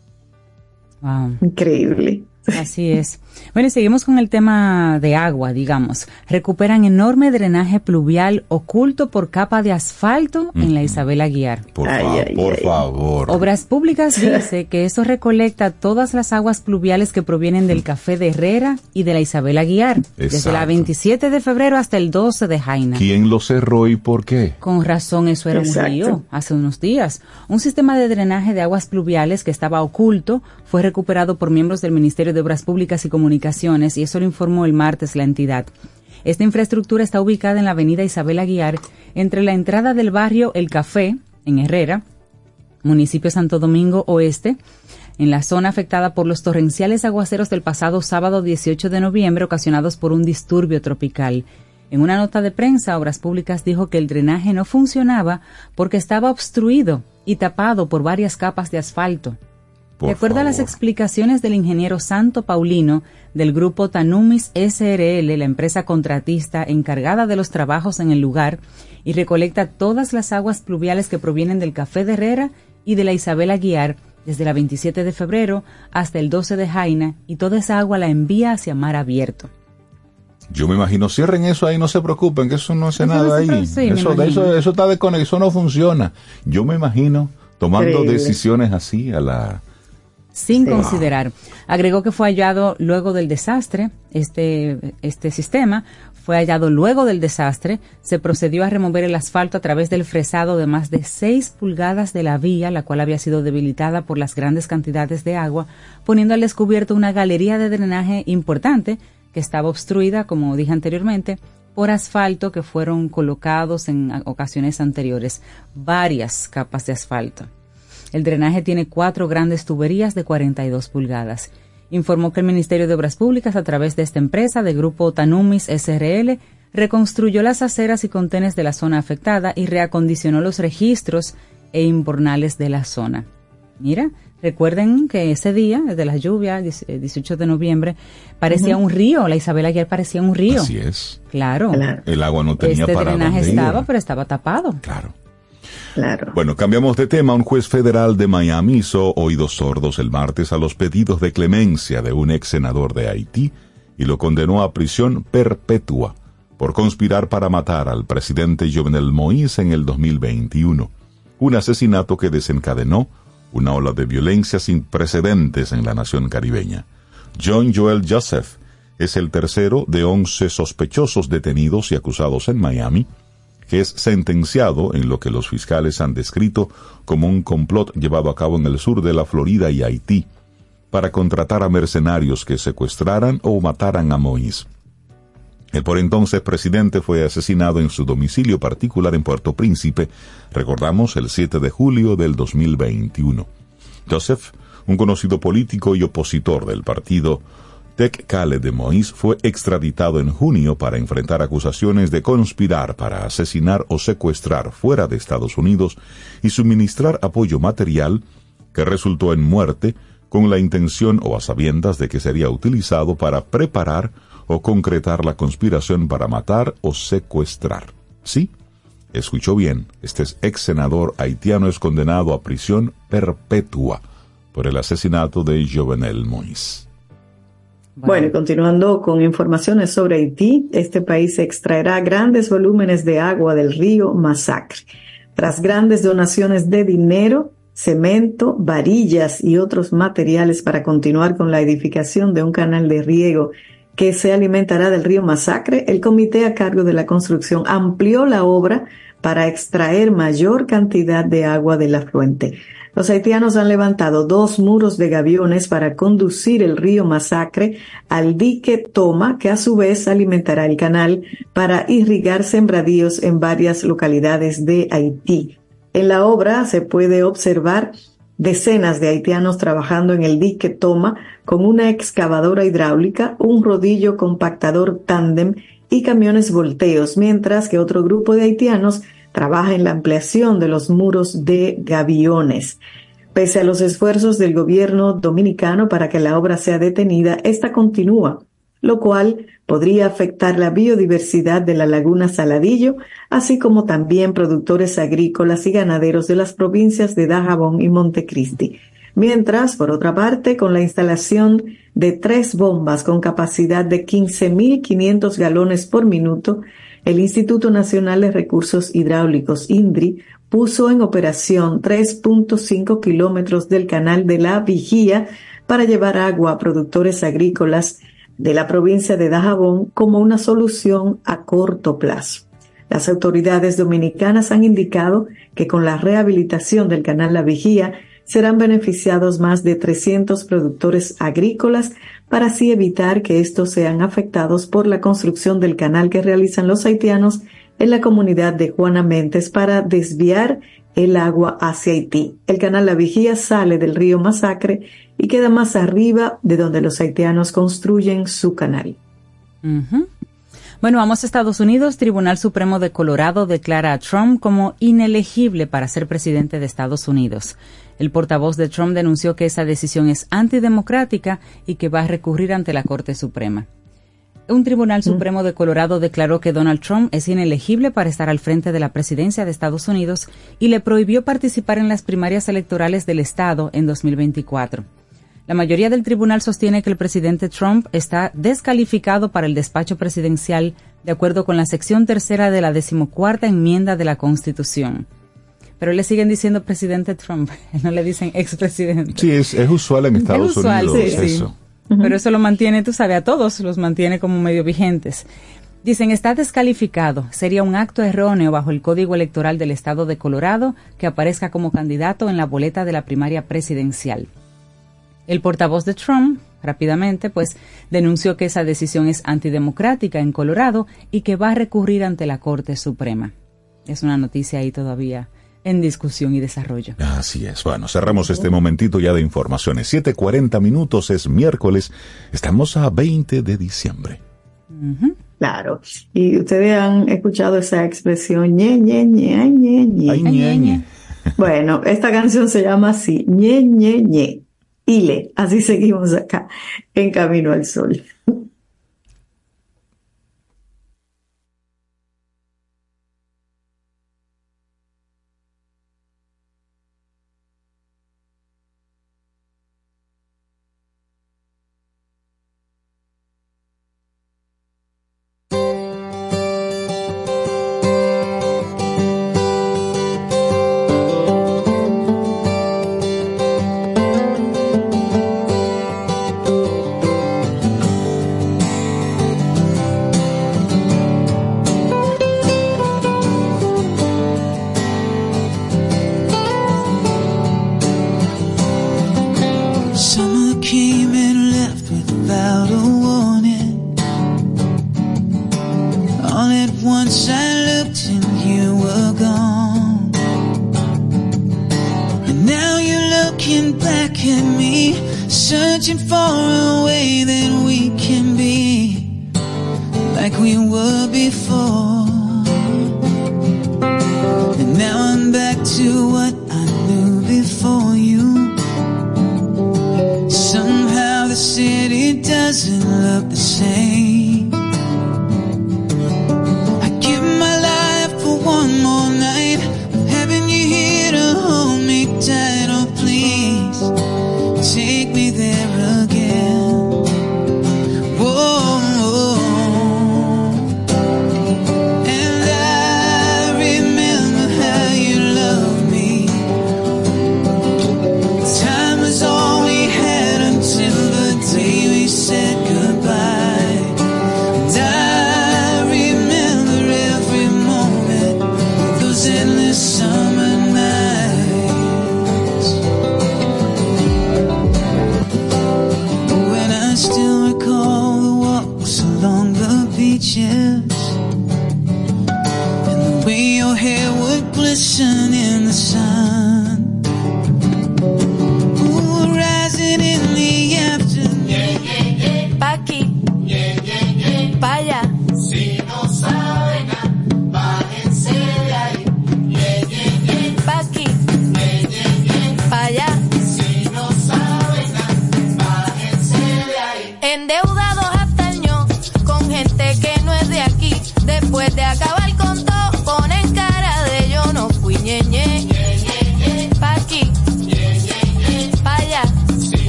Increíble. Así es. Bueno, y seguimos con el tema de agua, digamos. Recuperan enorme drenaje pluvial oculto por capa de asfalto en la Isabel Aguiar. Por, por favor. Obras Públicas dice que eso recolecta todas las aguas pluviales que provienen del Café de Herrera y de la Isabel Aguiar, desde la 27 de febrero hasta el 12 de Jaina. ¿Quién lo cerró y por qué? Con razón, eso era un río hace unos días. Un sistema de drenaje de aguas pluviales que estaba oculto fue recuperado por miembros del Ministerio de Obras Públicas y Comunicaciones y eso lo informó el martes la entidad. Esta infraestructura está ubicada en la avenida Isabel Aguiar, entre la entrada del barrio El Café, en Herrera, municipio Santo Domingo Oeste, en la zona afectada por los torrenciales aguaceros del pasado sábado 18 de noviembre ocasionados por un disturbio tropical. En una nota de prensa, Obras Públicas dijo que el drenaje no funcionaba porque estaba obstruido y tapado por varias capas de asfalto de acuerdo a las explicaciones del ingeniero Santo Paulino del grupo Tanumis SRL, la empresa contratista encargada de los trabajos en el lugar y recolecta todas las aguas pluviales que provienen del Café de Herrera y de la Isabel Aguiar desde la 27 de febrero hasta el 12 de Jaina y toda esa agua la envía hacia mar abierto. Yo me imagino, cierren eso ahí, no se preocupen, que eso no hace nada ahí. eso, eso, eso, está de eso no funciona. Yo me imagino tomando decisiones así a la sin considerar. Agregó que fue hallado luego del desastre, este, este sistema fue hallado luego del desastre, se procedió a remover el asfalto a través del fresado de más de 6 pulgadas de la vía, la cual había sido debilitada por las grandes cantidades de agua, poniendo al descubierto una galería de drenaje importante que estaba obstruida, como dije anteriormente, por asfalto que fueron colocados en ocasiones anteriores, varias capas de asfalto. El drenaje tiene cuatro grandes tuberías de 42 pulgadas. Informó que el Ministerio de Obras Públicas, a través de esta empresa de grupo Tanumis SRL, reconstruyó las aceras y contenes de la zona afectada y reacondicionó los registros e imbornales de la zona. Mira, recuerden que ese día de la lluvia, 18 de noviembre, parecía un río. La Isabel ayer parecía un río. Así es. Claro. El agua no tenía este para drenaje estaba, pero estaba tapado. Claro. Bueno, cambiamos de tema. Un juez federal de Miami hizo oídos sordos el martes a los pedidos de clemencia de un ex senador de Haití y lo condenó a prisión perpetua por conspirar para matar al presidente Jovenel Moïse en el 2021. Un asesinato que desencadenó una ola de violencia sin precedentes en la nación caribeña. John Joel Joseph es el tercero de once sospechosos detenidos y acusados en Miami es sentenciado en lo que los fiscales han descrito como un complot llevado a cabo en el sur de la Florida y Haití para contratar a mercenarios que secuestraran o mataran a Moïse. El por entonces presidente fue asesinado en su domicilio particular en Puerto Príncipe, recordamos el 7 de julio del 2021. Joseph, un conocido político y opositor del partido Tech Kale de Moïse fue extraditado en junio para enfrentar acusaciones de conspirar para asesinar o secuestrar fuera de Estados Unidos y suministrar apoyo material que resultó en muerte con la intención o a sabiendas de que sería utilizado para preparar o concretar la conspiración para matar o secuestrar. Sí, escuchó bien, este ex senador haitiano es condenado a prisión perpetua por el asesinato de Jovenel Moïse. Bueno, continuando con informaciones sobre Haití, este país extraerá grandes volúmenes de agua del río Masacre. Tras grandes donaciones de dinero, cemento, varillas y otros materiales para continuar con la edificación de un canal de riego que se alimentará del río Masacre, el comité a cargo de la construcción amplió la obra para extraer mayor cantidad de agua de la fuente. Los haitianos han levantado dos muros de gaviones para conducir el río Masacre al dique Toma, que a su vez alimentará el canal para irrigar sembradíos en varias localidades de Haití. En la obra se puede observar decenas de haitianos trabajando en el dique Toma con una excavadora hidráulica, un rodillo compactador tándem y camiones volteos, mientras que otro grupo de haitianos trabaja en la ampliación de los muros de gaviones. Pese a los esfuerzos del gobierno dominicano para que la obra sea detenida, esta continúa, lo cual podría afectar la biodiversidad de la laguna Saladillo, así como también productores agrícolas y ganaderos de las provincias de Dajabón y Montecristi. Mientras, por otra parte, con la instalación de tres bombas con capacidad de 15.500 galones por minuto, el Instituto Nacional de Recursos Hidráulicos, INDRI, puso en operación 3.5 kilómetros del canal de la Vigía para llevar agua a productores agrícolas de la provincia de Dajabón como una solución a corto plazo. Las autoridades dominicanas han indicado que con la rehabilitación del canal La Vigía serán beneficiados más de 300 productores agrícolas para así evitar que estos sean afectados por la construcción del canal que realizan los haitianos en la comunidad de Juana Mentes para desviar el agua hacia Haití. El canal La Vigía sale del río Masacre y queda más arriba de donde los haitianos construyen su canal. Bueno, vamos a Estados Unidos. Tribunal Supremo de Colorado declara a Trump como inelegible para ser presidente de Estados Unidos. El portavoz de Trump denunció que esa decisión es antidemocrática y que va a recurrir ante la Corte Suprema. Un tribunal mm. supremo de Colorado declaró que Donald Trump es inelegible para estar al frente de la presidencia de Estados Unidos y le prohibió participar en las primarias electorales del Estado en 2024. La mayoría del tribunal sostiene que el presidente Trump está descalificado para el despacho presidencial de acuerdo con la sección tercera de la decimocuarta enmienda de la Constitución. Pero le siguen diciendo presidente Trump, no le dicen expresidente. Sí, es, es usual en Estados Unidos eso. Pero eso lo mantiene, tú sabes, a todos los mantiene como medio vigentes. Dicen, está descalificado. Sería un acto erróneo bajo el Código Electoral del Estado de Colorado que aparezca como candidato en la boleta de la primaria presidencial. El portavoz de Trump, rápidamente, pues denunció que esa decisión es antidemocrática en Colorado y que va a recurrir ante la Corte Suprema. Es una noticia ahí todavía en discusión y desarrollo. Así es. Bueno, cerramos este momentito ya de informaciones. 7.40 minutos es miércoles. Estamos a 20 de diciembre. Claro. Y ustedes han escuchado esa expresión, ñe, ñe, ñe, ñe, ñe. ñe, ñe. Bueno, esta canción se llama así, ñe, ñe, ñe. Ile. Así seguimos acá, en Camino al Sol.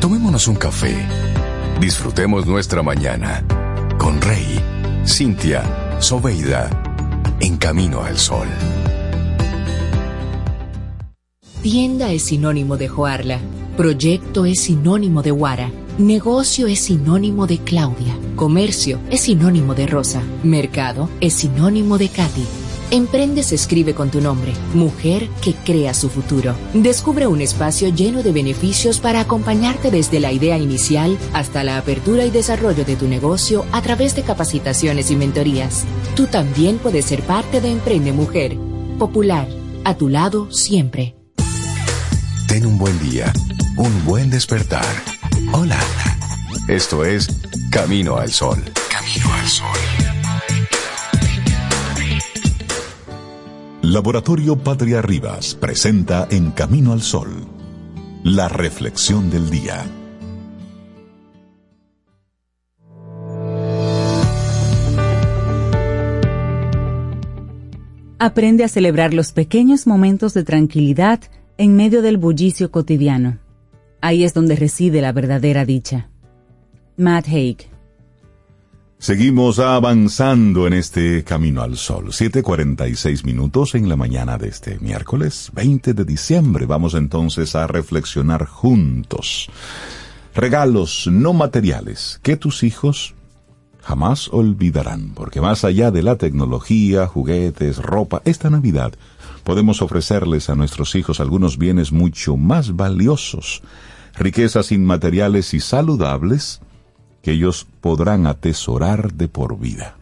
Tomémonos un café. Disfrutemos nuestra mañana con Rey, Cintia, Soveida, en camino al sol. Tienda es sinónimo de Joarla. Proyecto es sinónimo de Guara. Negocio es sinónimo de Claudia. Comercio es sinónimo de Rosa. Mercado es sinónimo de Katy. Emprende se escribe con tu nombre, mujer que crea su futuro. Descubre un espacio lleno de beneficios para acompañarte desde la idea inicial hasta la apertura y desarrollo de tu negocio a través de capacitaciones y mentorías. Tú también puedes ser parte de Emprende Mujer. Popular, a tu lado siempre. Ten un buen día, un buen despertar. Hola. Esto es Camino al Sol. Camino al Sol. Laboratorio Patria Rivas presenta En Camino al Sol, la reflexión del día. Aprende a celebrar los pequeños momentos de tranquilidad en medio del bullicio cotidiano. Ahí es donde reside la verdadera dicha. Matt Haig. Seguimos avanzando en este camino al sol. 7:46 minutos en la mañana de este miércoles 20 de diciembre. Vamos entonces a reflexionar juntos. Regalos no materiales que tus hijos jamás olvidarán, porque más allá de la tecnología, juguetes, ropa, esta Navidad podemos ofrecerles a nuestros hijos algunos bienes mucho más valiosos, riquezas inmateriales y saludables que ellos podrán atesorar de por vida.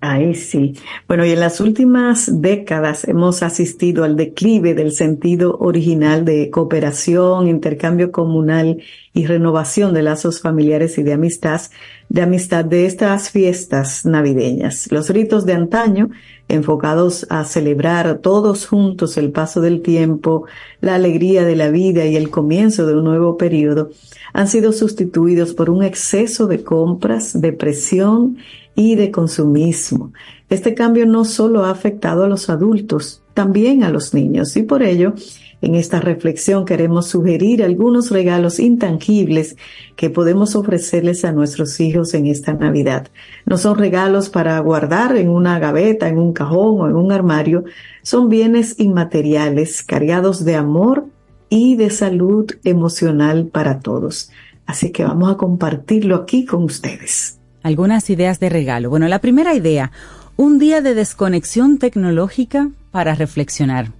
Ahí sí. Bueno, y en las últimas décadas hemos asistido al declive del sentido original de cooperación, intercambio comunal y renovación de lazos familiares y de amistad, de amistad de estas fiestas navideñas. Los ritos de antaño, enfocados a celebrar todos juntos el paso del tiempo, la alegría de la vida y el comienzo de un nuevo periodo, han sido sustituidos por un exceso de compras, de presión y de consumismo. Este cambio no solo ha afectado a los adultos, también a los niños y por ello en esta reflexión queremos sugerir algunos regalos intangibles que podemos ofrecerles a nuestros hijos en esta Navidad. No son regalos para guardar en una gaveta, en un cajón o en un armario, son bienes inmateriales cargados de amor y de salud emocional para todos. Así que vamos a compartirlo aquí con ustedes. Algunas ideas de regalo. Bueno, la primera idea, un día de desconexión tecnológica para reflexionar.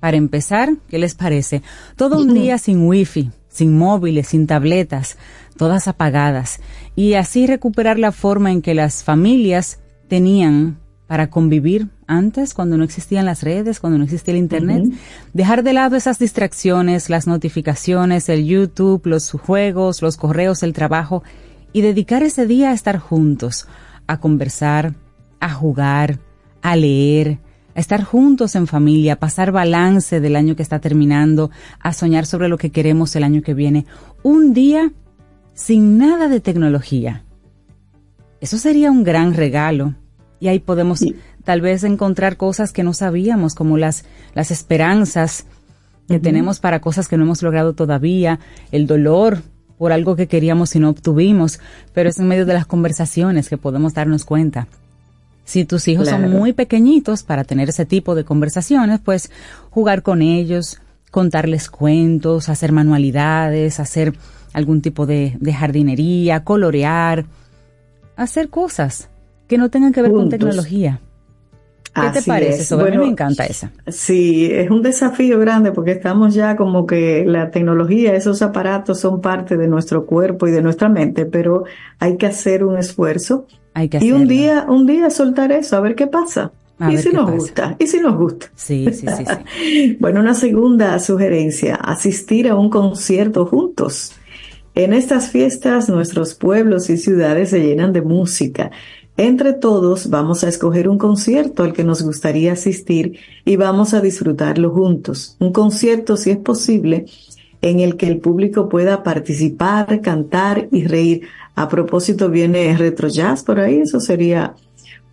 Para empezar, ¿qué les parece? Todo un día sin wifi, sin móviles, sin tabletas, todas apagadas, y así recuperar la forma en que las familias tenían para convivir antes, cuando no existían las redes, cuando no existía el Internet. Dejar de lado esas distracciones, las notificaciones, el YouTube, los juegos, los correos, el trabajo, y dedicar ese día a estar juntos, a conversar, a jugar, a leer, a estar juntos en familia, a pasar balance del año que está terminando, a soñar sobre lo que queremos el año que viene. Un día sin nada de tecnología. Eso sería un gran regalo y ahí podemos tal vez encontrar cosas que no sabíamos, como las, las esperanzas que tenemos para cosas que no hemos logrado todavía, el dolor por algo que queríamos y no obtuvimos, pero es en medio de las conversaciones que podemos darnos cuenta. Si tus hijos son muy pequeñitos para tener ese tipo de conversaciones, pues jugar con ellos, contarles cuentos, hacer manualidades, hacer algún tipo de, de jardinería, colorear, hacer cosas que no tengan que ver con tecnología. ¿Qué te parece eso? a mí me encanta esa. Sí, es un desafío grande porque estamos ya como que la tecnología, esos aparatos son parte de nuestro cuerpo y de nuestra mente, pero hay que hacer un esfuerzo. Hay que y un día, un día soltar eso, a ver qué pasa. y si nos gusta, y si nos gusta. Sí, sí, sí, sí. bueno, una segunda sugerencia, asistir a un concierto juntos. En estas fiestas nuestros pueblos y ciudades se llenan de música. Entre todos vamos a escoger un concierto al que nos gustaría asistir y vamos a disfrutarlo juntos. Un concierto, si es posible, en el que el público pueda participar, cantar y reír. A propósito, viene retro jazz por ahí, eso sería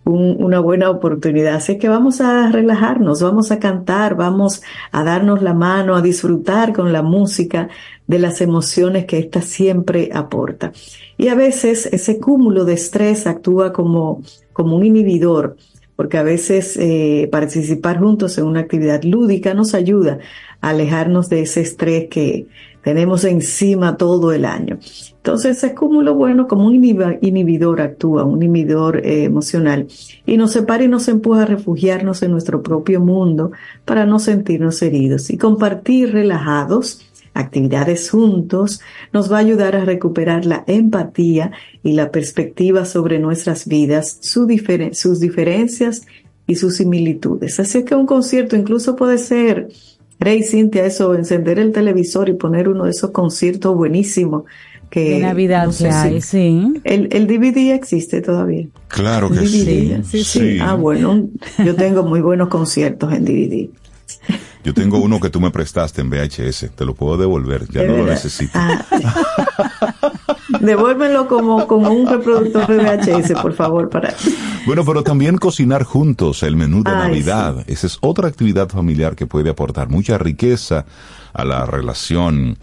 una buena oportunidad. Así que vamos a relajarnos, vamos a cantar, vamos a darnos la mano, a disfrutar con la música de las emociones que ésta siempre aporta. Y a veces ese cúmulo de estrés actúa como, como un inhibidor, porque a veces eh, participar juntos en una actividad lúdica nos ayuda a alejarnos de ese estrés que, tenemos encima todo el año. Entonces, ese cúmulo, bueno, como un inhibidor actúa, un inhibidor eh, emocional, y nos separa y nos empuja a refugiarnos en nuestro propio mundo para no sentirnos heridos. Y compartir relajados, actividades juntos, nos va a ayudar a recuperar la empatía y la perspectiva sobre nuestras vidas, sus diferencias y sus similitudes. Así que un concierto incluso puede ser Rey Cintia, eso, encender el televisor y poner uno de esos conciertos buenísimos que de Navidad sí. El, el DVD existe todavía. Claro que sí. Sí, sí. Ah, bueno, yo tengo muy buenos conciertos en DVD. Yo tengo uno que tú me prestaste en VHS, te lo puedo devolver, ya no lo necesito. Ah. Devuélvelo como, como un reproductor de VHS, por favor, para. Bueno, pero también cocinar juntos el menú de Navidad. Esa es otra actividad familiar que puede aportar mucha riqueza a la relación.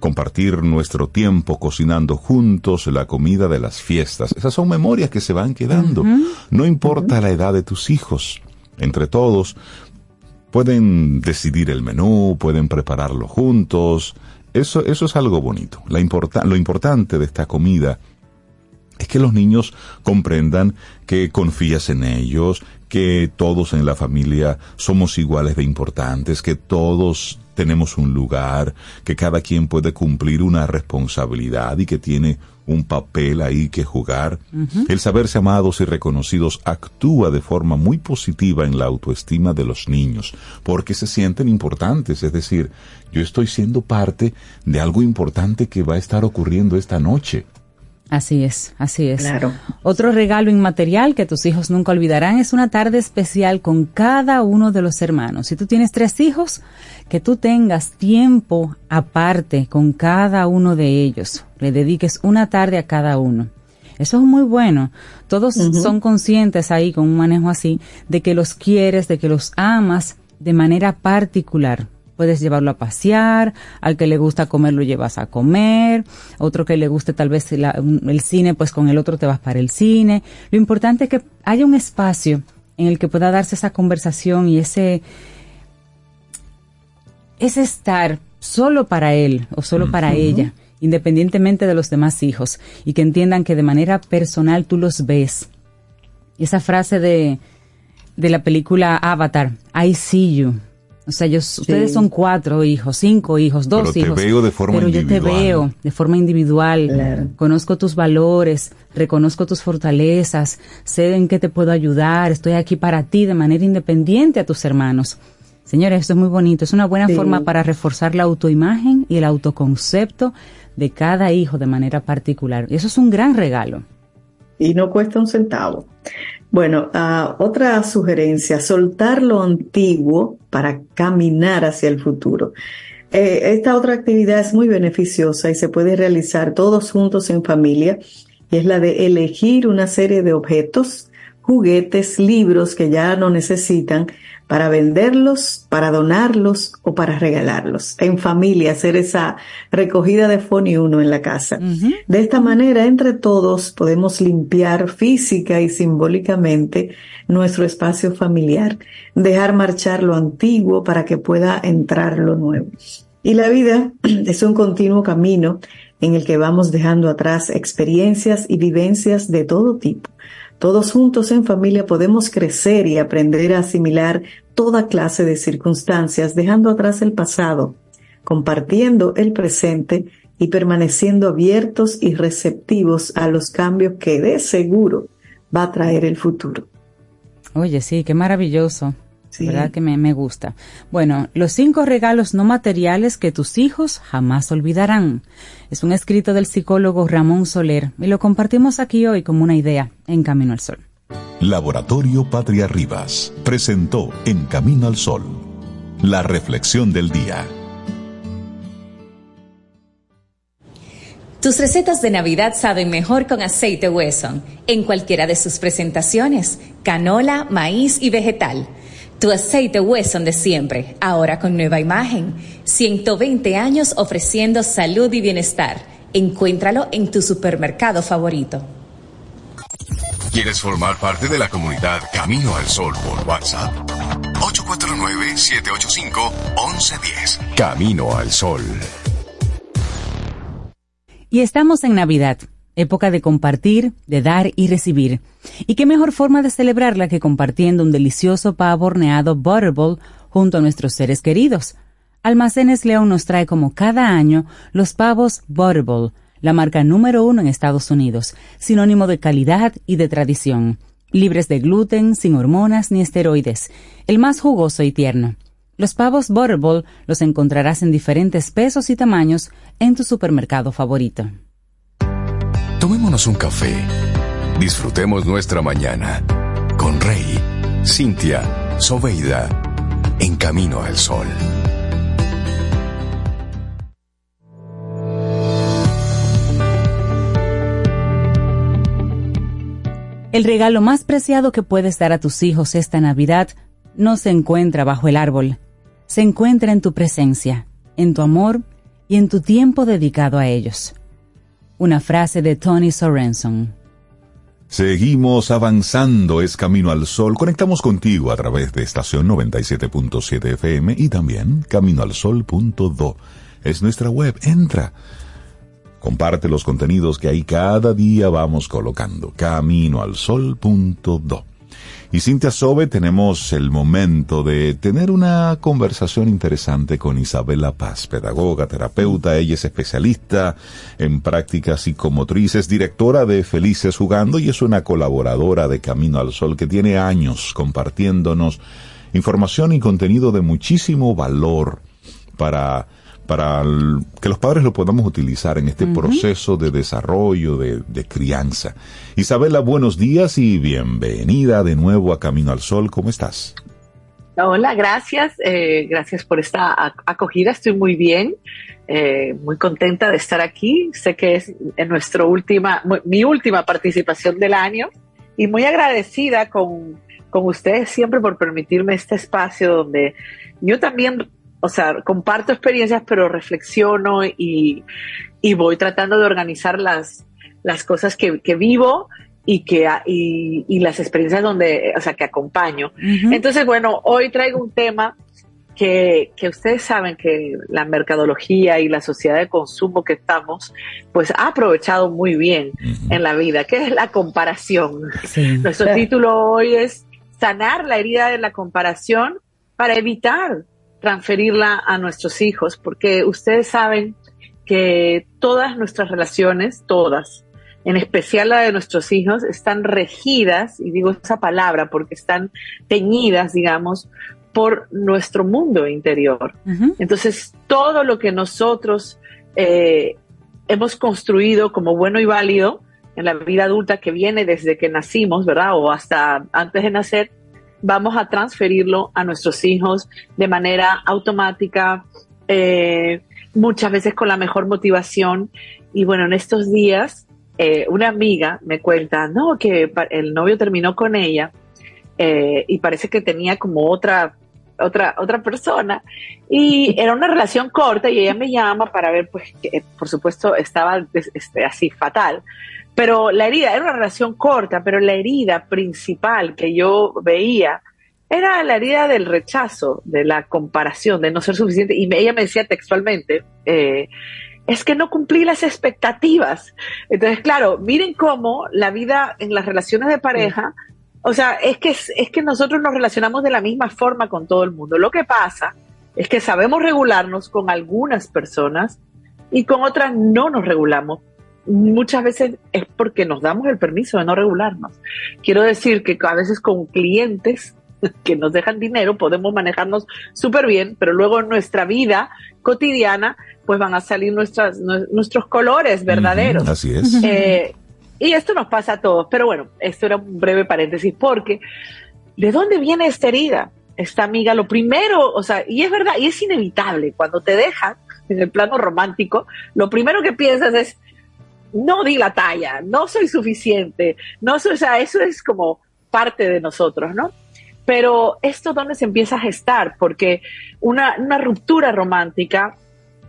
Compartir nuestro tiempo cocinando juntos la comida de las fiestas. Esas son memorias que se van quedando. No importa la edad de tus hijos. Entre todos, Pueden decidir el menú, pueden prepararlo juntos. Eso, eso es algo bonito. Lo importante de esta comida es que los niños comprendan que confías en ellos, que todos en la familia somos iguales de importantes, que todos tenemos un lugar, que cada quien puede cumplir una responsabilidad y que tiene un papel ahí que jugar. El saberse amados y reconocidos actúa de forma muy positiva en la autoestima de los niños, porque se sienten importantes, es decir, yo estoy siendo parte de algo importante que va a estar ocurriendo esta noche. Así es, así es. Claro. Otro regalo inmaterial que tus hijos nunca olvidarán es una tarde especial con cada uno de los hermanos. Si tú tienes tres hijos, que tú tengas tiempo aparte con cada uno de ellos. Le dediques una tarde a cada uno. Eso es muy bueno. Todos son conscientes ahí con un manejo así de que los quieres, de que los amas de manera particular puedes llevarlo a pasear, al que le gusta comer lo llevas a comer, otro que le guste tal vez el cine, pues con el otro te vas para el cine. Lo importante es que haya un espacio en el que pueda darse esa conversación y ese, ese estar solo para él o solo para ella, independientemente de los demás hijos, y que entiendan que de manera personal tú los ves. Y esa frase de, de la película Avatar, I see you, o sea, yo, ustedes son cuatro hijos, cinco hijos, dos pero hijos. Te veo de forma pero yo te veo de forma individual. Conozco tus valores, reconozco tus fortalezas, sé en qué te puedo ayudar, estoy aquí para ti de manera independiente a tus hermanos. Señores, esto es muy bonito. Es una buena forma para reforzar la autoimagen y el autoconcepto de cada hijo de manera particular. Y eso es un gran regalo. Y no cuesta un centavo. Bueno, uh, otra sugerencia, soltar lo antiguo para caminar hacia el futuro. Eh, esta otra actividad es muy beneficiosa y se puede realizar todos juntos en familia y es la de elegir una serie de objetos, juguetes, libros que ya no necesitan para venderlos, para donarlos o para regalarlos. En familia, hacer esa recogida de y uno en la casa. De esta manera, entre todos, podemos limpiar física y simbólicamente nuestro espacio familiar, dejar marchar lo antiguo para que pueda entrar lo nuevo. Y la vida es un continuo camino en el que vamos dejando atrás experiencias y vivencias de todo tipo todos juntos en familia podemos crecer y aprender a asimilar toda clase de circunstancias, dejando atrás el pasado, compartiendo el presente y permaneciendo abiertos y receptivos a los cambios que de seguro va a traer el futuro. Oye, sí, qué maravilloso. ¿Verdad que me, me gusta? Bueno, los cinco regalos no materiales que tus hijos jamás olvidarán. Es un escrito del psicólogo Ramón Soler y lo compartimos aquí hoy como una idea en Camino al Sol. Laboratorio Patria Rivas presentó En Camino al Sol la reflexión del día. Tus recetas de Navidad saben mejor con aceite Wesson, en cualquiera de sus presentaciones, canola, maíz y vegetal. Tu aceite Wesson de siempre, ahora con nueva imagen. 120 años ofreciendo salud y bienestar. Encuéntralo en tu supermercado favorito. ¿Quieres formar parte de la comunidad Camino al Sol por WhatsApp? 849-785-1110. Camino al Sol. Y estamos en Navidad, época de compartir, de dar y recibir. ¿Y qué mejor forma de celebrarla que compartiendo un delicioso pavo horneado Butterball junto a nuestros seres queridos? Almacenes León nos trae como cada año los pavos Butterball, la marca número uno en Estados Unidos, sinónimo de calidad y de tradición, libres de gluten, sin hormonas ni esteroides, el más jugoso y tierno. Los pavos Butterball los encontrarás en diferentes pesos y tamaños en tu supermercado favorito. Tomémonos un café. Disfrutemos nuestra mañana con Rey, Cintia, Soveida, en camino al sol. El regalo más preciado que puedes dar a tus hijos esta Navidad no se encuentra bajo el árbol, se encuentra en tu presencia, en tu amor y en tu tiempo dedicado a ellos. Una frase de Tony Sorenson. Seguimos avanzando, es Camino al Sol. Conectamos contigo a través de estación 97.7 FM y también caminoalsol.do. Es nuestra web, entra. Comparte los contenidos que ahí cada día vamos colocando. Caminoalsol.do. Y Cintia Sobe, tenemos el momento de tener una conversación interesante con Isabela Paz, pedagoga, terapeuta. Ella es especialista en prácticas psicomotrices, directora de Felices Jugando y es una colaboradora de Camino al Sol que tiene años compartiéndonos información y contenido de muchísimo valor para para que los padres lo podamos utilizar en este proceso de desarrollo, de, crianza. Isabela, buenos días y bienvenida de nuevo a Camino al Sol. ¿Cómo estás? Hola, gracias. Eh, gracias por esta acogida. Estoy muy bien, eh, muy contenta de estar aquí. Sé que es en nuestra última, mi última participación del año y muy agradecida con, con ustedes siempre por permitirme este espacio donde yo también o sea, comparto experiencias, pero reflexiono y, voy tratando de organizar las, las cosas que, vivo y que y, las experiencias donde, o sea, que acompaño. Entonces, bueno, hoy traigo un tema que, ustedes saben que la mercadología y la sociedad de consumo que estamos, pues ha aprovechado muy bien en la vida, que es la comparación. Nuestro título hoy es sanar la herida de la comparación para evitar transferirla a nuestros hijos, porque ustedes saben que todas nuestras relaciones, todas, en especial la de nuestros hijos, están regidas, y digo esa palabra porque están teñidas, digamos, por nuestro mundo interior. Entonces, todo lo que nosotros eh, hemos construido como bueno y válido en la vida adulta que viene desde que nacimos, ¿verdad? O hasta antes de nacer, vamos a transferirlo a nuestros hijos de manera automática, eh, muchas veces con la mejor motivación. Y bueno, en estos días, eh, una amiga me cuenta, no, que el novio terminó con ella eh, y parece que tenía como otra otra, otra persona y era una relación corta y ella me llama para ver, pues, por supuesto estaba este, así fatal, pero la herida era una relación corta, pero la herida principal que yo veía era la herida del rechazo, de la comparación, de no ser suficiente. Y ella me decía textualmente, eh, es que no cumplí las expectativas. Entonces, claro, miren cómo la vida en las relaciones de pareja, o sea, es que, es que nosotros nos relacionamos de la misma forma con todo el mundo. Lo que pasa es que sabemos regularnos con algunas personas y con otras no nos regulamos muchas veces es porque nos damos el permiso de no regularnos. Quiero decir que a veces con clientes que nos dejan dinero, podemos manejarnos súper bien, pero luego en nuestra vida cotidiana, pues van a salir nuestras, nuestros colores verdaderos. así es. Eh, y esto nos pasa a todos, pero bueno, esto era un breve paréntesis, porque ¿de dónde viene esta herida? Esta amiga, lo primero, o sea, y es verdad, y es inevitable, cuando te dejan en el plano romántico, lo primero que piensas es, no di la talla, no soy suficiente, no soy, o sea, eso es como parte de nosotros, ¿no? Pero esto dónde se empieza a gestar, porque una, una ruptura romántica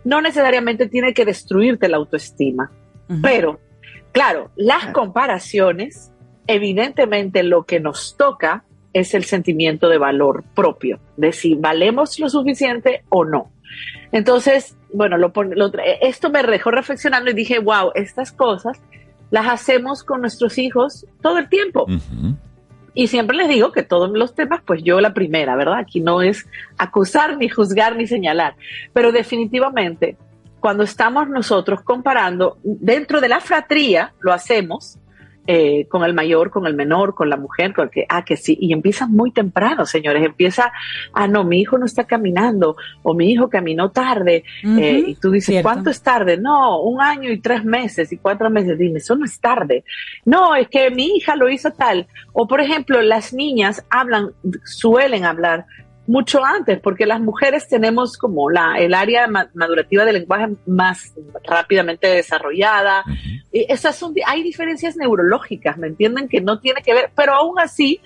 no necesariamente tiene que destruirte la autoestima, pero claro, las comparaciones, evidentemente lo que nos toca es el sentimiento de valor propio, de si valemos lo suficiente o no. Entonces, bueno, lo, esto me dejó reflexionando y dije, wow, estas cosas las hacemos con nuestros hijos todo el tiempo. Y siempre les digo que todos los temas, pues yo la primera, ¿verdad? Aquí no es acusar, ni juzgar, ni señalar. Pero definitivamente, cuando estamos nosotros comparando, dentro de la fratría lo hacemos, eh, con el mayor, con el menor, con la mujer, con el que, ah, que sí, y empieza muy temprano, señores, empieza, ah, no, mi hijo no está caminando, o mi hijo caminó tarde, eh, y tú dices, ¿cuánto es tarde? No, un año y tres meses y cuatro meses, dime, eso no es tarde. No, es que mi hija lo hizo tal, o por ejemplo, las niñas hablan, suelen hablar mucho antes, porque las mujeres tenemos como la, el área madurativa del lenguaje más rápidamente desarrollada. y esas son, hay diferencias neurológicas, ¿me entienden? Que no tiene que ver, pero aún así,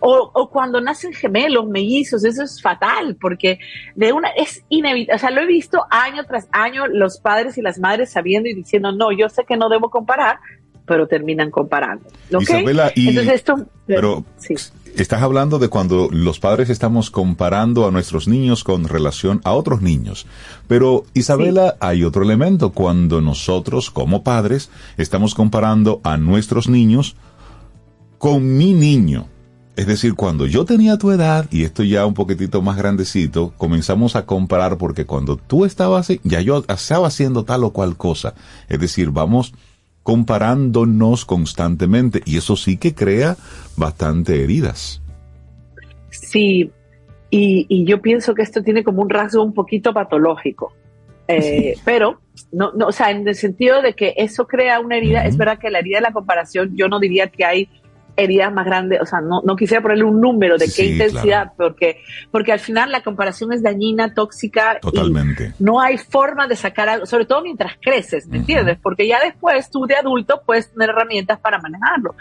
o, o, cuando nacen gemelos, mellizos, eso es fatal, porque de una, es inevitable, o sea, lo he visto año tras año, los padres y las madres sabiendo y diciendo, no, yo sé que no debo comparar, pero terminan comparando. Isabela, Entonces esto, pero sí. Estás hablando de cuando los padres estamos comparando a nuestros niños con relación a otros niños. Pero, Isabela, hay otro elemento. Cuando nosotros, como padres, estamos comparando a nuestros niños con mi niño. Es decir, cuando yo tenía tu edad y esto ya un poquitito más grandecito, comenzamos a comparar porque cuando tú estabas, ya yo estaba haciendo tal o cual cosa. Es decir, vamos comparándonos constantemente y eso sí que crea bastante heridas. Sí, y, yo pienso que esto tiene como un rasgo un poquito patológico, eh, pero no, no, o sea, en el sentido de que eso crea una herida, es verdad que la herida de la comparación, yo no diría que hay heridas más grandes, o sea, no, no quisiera ponerle un número de qué intensidad, porque, porque al final la comparación es dañina, tóxica. Totalmente. no hay forma de sacar algo, sobre todo mientras creces, ¿me entiendes? Porque ya después tú de adulto puedes tener herramientas para manejarlo.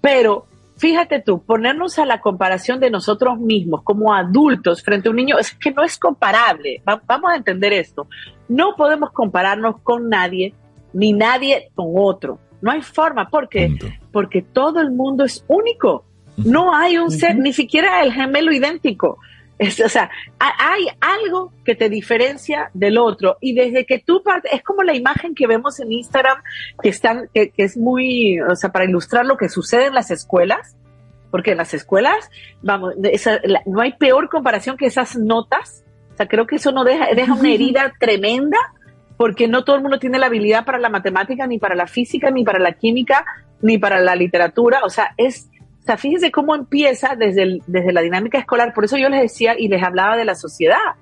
Pero fíjate tú, ponernos a la comparación de nosotros mismos como adultos frente a un niño, es que no es comparable. vamos a entender esto. No podemos compararnos con nadie, ni nadie con otro. No hay forma, porque porque todo el mundo es único. No hay un ser, ni siquiera el gemelo idéntico. o sea, hay algo que te diferencia del otro y desde que tú partes, es como la imagen que vemos en Instagram que están, que, es muy, o sea, para ilustrar lo que sucede en las escuelas, porque en las escuelas, vamos, no hay peor comparación que esas notas. O sea, creo que eso no deja, deja una herida tremenda porque no todo el mundo tiene la habilidad para la matemática, ni para la física, ni para la química, ni para la literatura. O sea, es, o sea, fíjense cómo empieza desde, desde la dinámica escolar. Por eso yo les decía y les hablaba de la sociedad.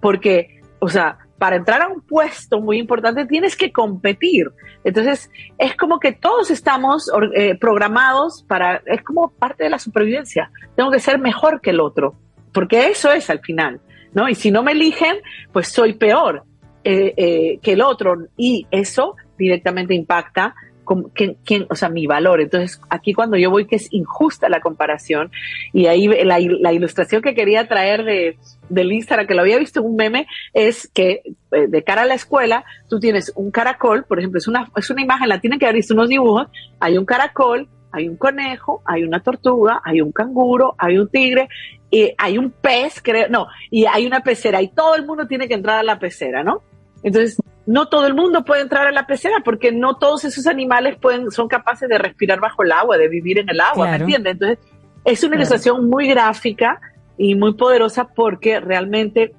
Porque, o sea, para entrar a un puesto muy importante tienes que competir. Entonces, es como que todos estamos eh, programados para, es como parte de la supervivencia. Tengo que ser mejor que el otro, porque eso es al final, ¿no? Y si no me eligen, pues soy peor. Eh, eh, que el otro y eso directamente impacta con, quién, o sea, mi valor. Entonces, aquí cuando yo voy que es injusta la comparación y ahí la, la ilustración que quería traer de, del Instagram, que lo había visto en un meme, es que eh, de cara a la escuela, tú tienes un caracol, por ejemplo, es una, es una imagen, la tienen que haber visto unos dibujos, hay un caracol, hay un conejo, hay una tortuga, hay un canguro, hay un tigre, y hay un pez, creo, no, y hay una pecera, y todo el mundo tiene que entrar a la pecera, ¿no? Entonces, no todo el mundo puede entrar a la pecera porque no todos esos animales pueden, son capaces de respirar bajo el agua, de vivir en el agua, ¿me entiendes? Entonces, es una ilustración muy gráfica y muy poderosa porque realmente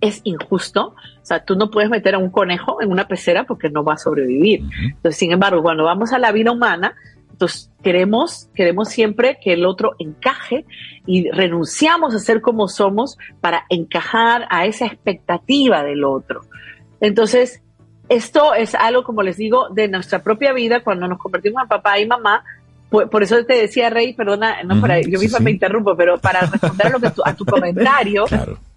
es injusto. O sea, tú no puedes meter a un conejo en una pecera porque no va a sobrevivir. Entonces, sin embargo, cuando vamos a la vida humana, Entonces, queremos, queremos siempre que el otro encaje y renunciamos a ser como somos para encajar a esa expectativa del otro. Entonces, esto es algo, como les digo, de nuestra propia vida, cuando nos convertimos en papá y mamá. Por, eso te decía, Rey, perdona, no, yo misma me interrumpo, pero para responder a, lo que a tu comentario,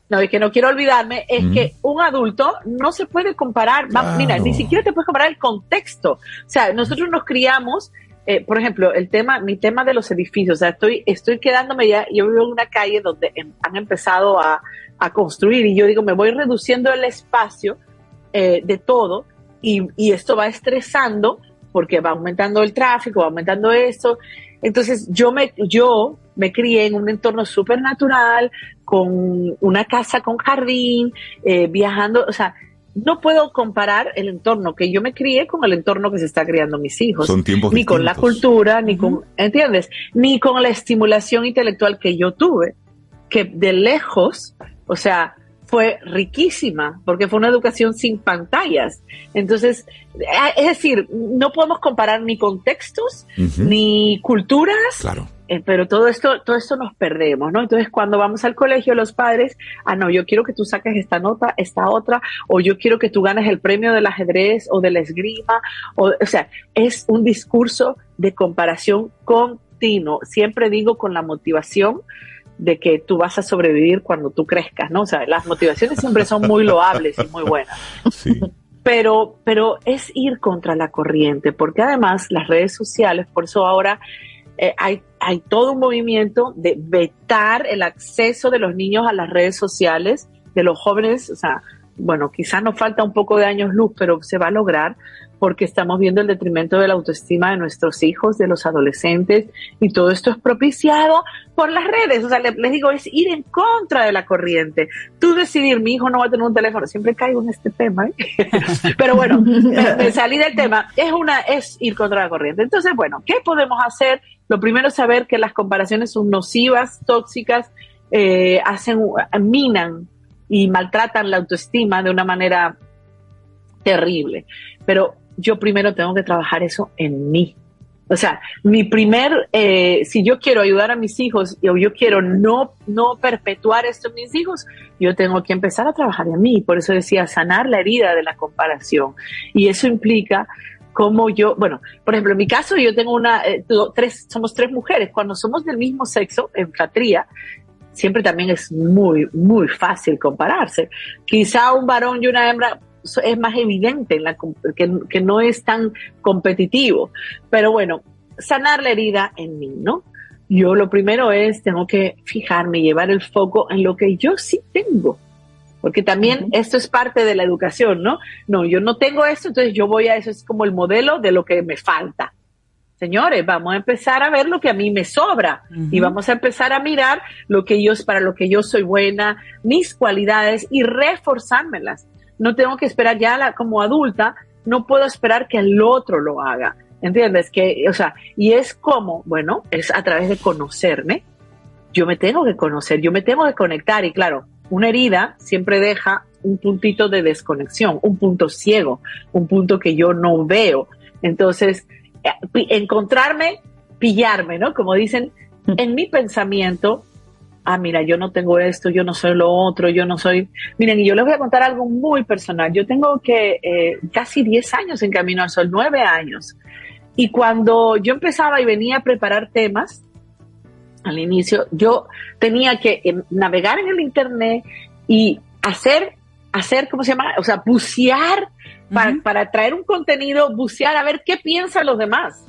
no, es que no quiero olvidarme, es que un adulto no se puede comparar, mira, ni siquiera te puedes comparar el contexto. O sea, nosotros nos criamos eh, por ejemplo, el tema, mi tema de los edificios, o sea, estoy, estoy quedándome ya, yo vivo en una calle donde em, han empezado a, a, construir y yo digo, me voy reduciendo el espacio eh, de todo y, y, esto va estresando porque va aumentando el tráfico, va aumentando esto. Entonces yo me, yo me crié en un entorno súper natural, con una casa con jardín, eh, viajando, o sea, no puedo comparar el entorno que yo me crié con el entorno que se está criando mis hijos. Son tiempos Ni con la cultura, ni con, ¿entiendes? Ni con la estimulación intelectual que yo tuve, que de lejos, o sea, fue riquísima, porque fue una educación sin pantallas. Entonces, eh, es decir, no podemos comparar ni contextos, ni culturas. Claro eh, pero todo esto, todo esto nos perdemos, ¿no? Entonces, cuando vamos al colegio, los padres, ah, no, yo quiero que tú saques esta nota, esta otra, o yo quiero que tú ganes el premio del ajedrez o del esgrima, o, o sea, es un discurso de comparación continuo. Siempre digo con la motivación de que tú vas a sobrevivir cuando tú crezcas, ¿no? O sea, las motivaciones siempre son muy loables y muy buenas. Sí. Pero, pero es ir contra la corriente, porque además las redes sociales, por eso ahora eh, hay, hay todo un movimiento de vetar el acceso de los niños a las redes sociales, de los jóvenes, o sea, bueno, quizás nos falta un poco de años luz, pero se va a lograr porque estamos viendo el detrimento de la autoestima de nuestros hijos, de los adolescentes, y todo esto es propiciado por las redes. O sea, les, digo, es ir en contra de la corriente. Tú decidir, mi hijo no va a tener un teléfono, siempre caigo en este tema, ¿eh? pero bueno, me, salí del tema, es, una, es ir contra la corriente. Entonces, bueno, ¿qué podemos hacer? Lo primero es saber que las comparaciones son nocivas, tóxicas, eh, hacen, minan y maltratan la autoestima de una manera terrible. Pero yo primero tengo que trabajar eso en mí. O sea, mi primer, eh, si yo quiero ayudar a mis hijos o yo quiero no, no perpetuar esto en mis hijos, yo tengo que empezar a trabajar en mí. Por eso decía, sanar la herida de la comparación. Y eso implica cómo yo, bueno, por ejemplo, en mi caso yo tengo una, eh, tres, somos tres mujeres. Cuando somos del mismo sexo, en fratría, siempre también es muy, muy fácil compararse. Quizá un varón y una hembra es más evidente en la, que, no es tan competitivo. Pero bueno, sanar la herida en mí, ¿no? Yo lo primero es, tengo que fijarme, llevar el foco en lo que yo sí tengo. Porque también esto es parte de la educación, ¿no? No, yo no tengo esto, entonces yo voy a eso, es como el modelo de lo que me falta. Señores, vamos a empezar a ver lo que a mí me sobra y vamos a empezar a mirar lo que yo, para lo que yo soy buena, mis cualidades y reforzármelas no tengo que esperar ya la, como adulta, no puedo esperar que el otro lo haga. ¿Entiendes? Que, o sea, y es como, bueno, es a través de conocerme. Yo me tengo que conocer, yo me tengo que conectar y claro, una herida siempre deja un puntito de desconexión, un punto ciego, un punto que yo no veo. Entonces, eh, encontrarme, pillarme, ¿no? Como dicen, en mi pensamiento, ah, mira, yo no tengo esto, yo no soy lo otro, yo no soy... Miren, y yo les voy a contar algo muy personal. Yo tengo que eh, casi 10 años en Camino al Sol, 9 años. Y cuando yo empezaba y venía a preparar temas, al inicio, yo tenía que eh, navegar en el Internet y hacer, hacer, ¿cómo se llama? O sea, bucear para, para traer un contenido, bucear a ver qué piensan los demás.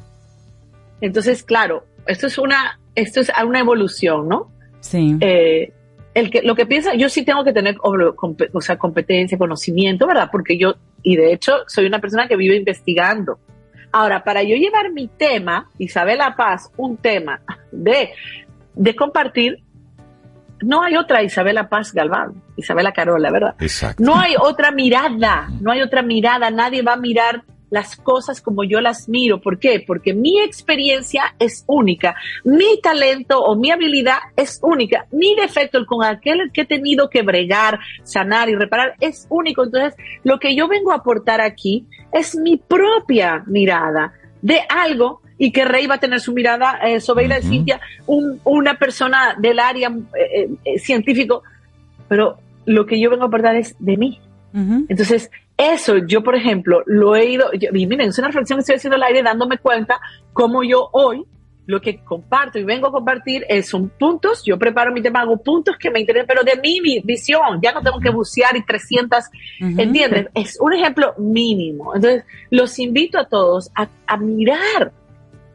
Entonces, claro, esto es una, esto es una evolución, ¿no? Sí. Eh, el que, lo que piensa, yo sí tengo que tener o sea, competencia, conocimiento, ¿verdad? Porque yo, y de hecho, soy una persona que vive investigando. Ahora, para yo llevar mi tema, Isabela Paz, un tema de, de compartir, no hay otra Isabela Paz Galván, Isabela Carola, ¿verdad? Exacto. No hay otra mirada, no hay otra mirada, nadie va a mirar las cosas como yo las miro. ¿Por qué? Porque mi experiencia es única, mi talento o mi habilidad es única, mi defecto, con aquel que he tenido que bregar, sanar y reparar, es único. Entonces, lo que yo vengo a aportar aquí es mi propia mirada de algo y que Rey va a tener su mirada eh, sobre la Cintia, una persona del área eh, eh, científico, pero lo que yo vengo a aportar es de mí. Entonces, eso yo, por ejemplo, lo he ido, y miren, es una reflexión que estoy haciendo al aire dándome cuenta cómo yo hoy lo que comparto y vengo a compartir es, son puntos, yo preparo mi tema, hago puntos que me interesan, pero de mi visión, ya no tengo que bucear y 300, ¿entiendes? Es un ejemplo mínimo. Entonces, los invito a todos a, a mirar,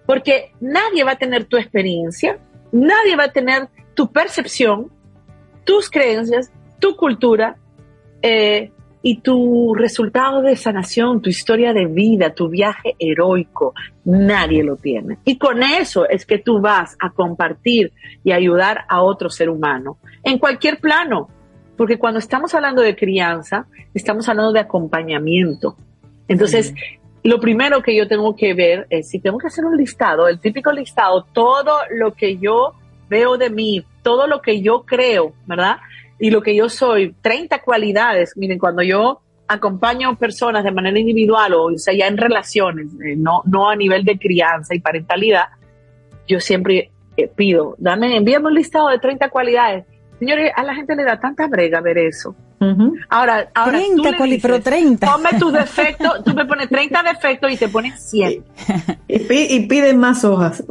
porque nadie va a tener tu experiencia, nadie va a tener tu percepción, tus creencias, tu cultura, eh, y tu resultado de sanación, tu historia de vida, tu viaje heroico, nadie lo tiene. Y con eso es que tú vas a compartir y ayudar a otro ser humano en cualquier plano. Porque cuando estamos hablando de crianza, estamos hablando de acompañamiento. Entonces, lo primero que yo tengo que ver es si tengo que hacer un listado, el típico listado, todo lo que yo veo de mí, todo lo que yo creo, ¿verdad? Y lo que yo soy, 30 cualidades. Miren, cuando yo acompaño personas de manera individual o, sea, ya en relaciones, eh, no, no a nivel de crianza y parentalidad, yo siempre eh, pido, dame, envíame un listado de 30 cualidades. Señores, a la gente le da tanta brega ver eso. Ahora, ahora 30, tú le dices, 30. Ponme tus defectos, tú me pones 30 defectos y te pones 100. Y, y piden más hojas.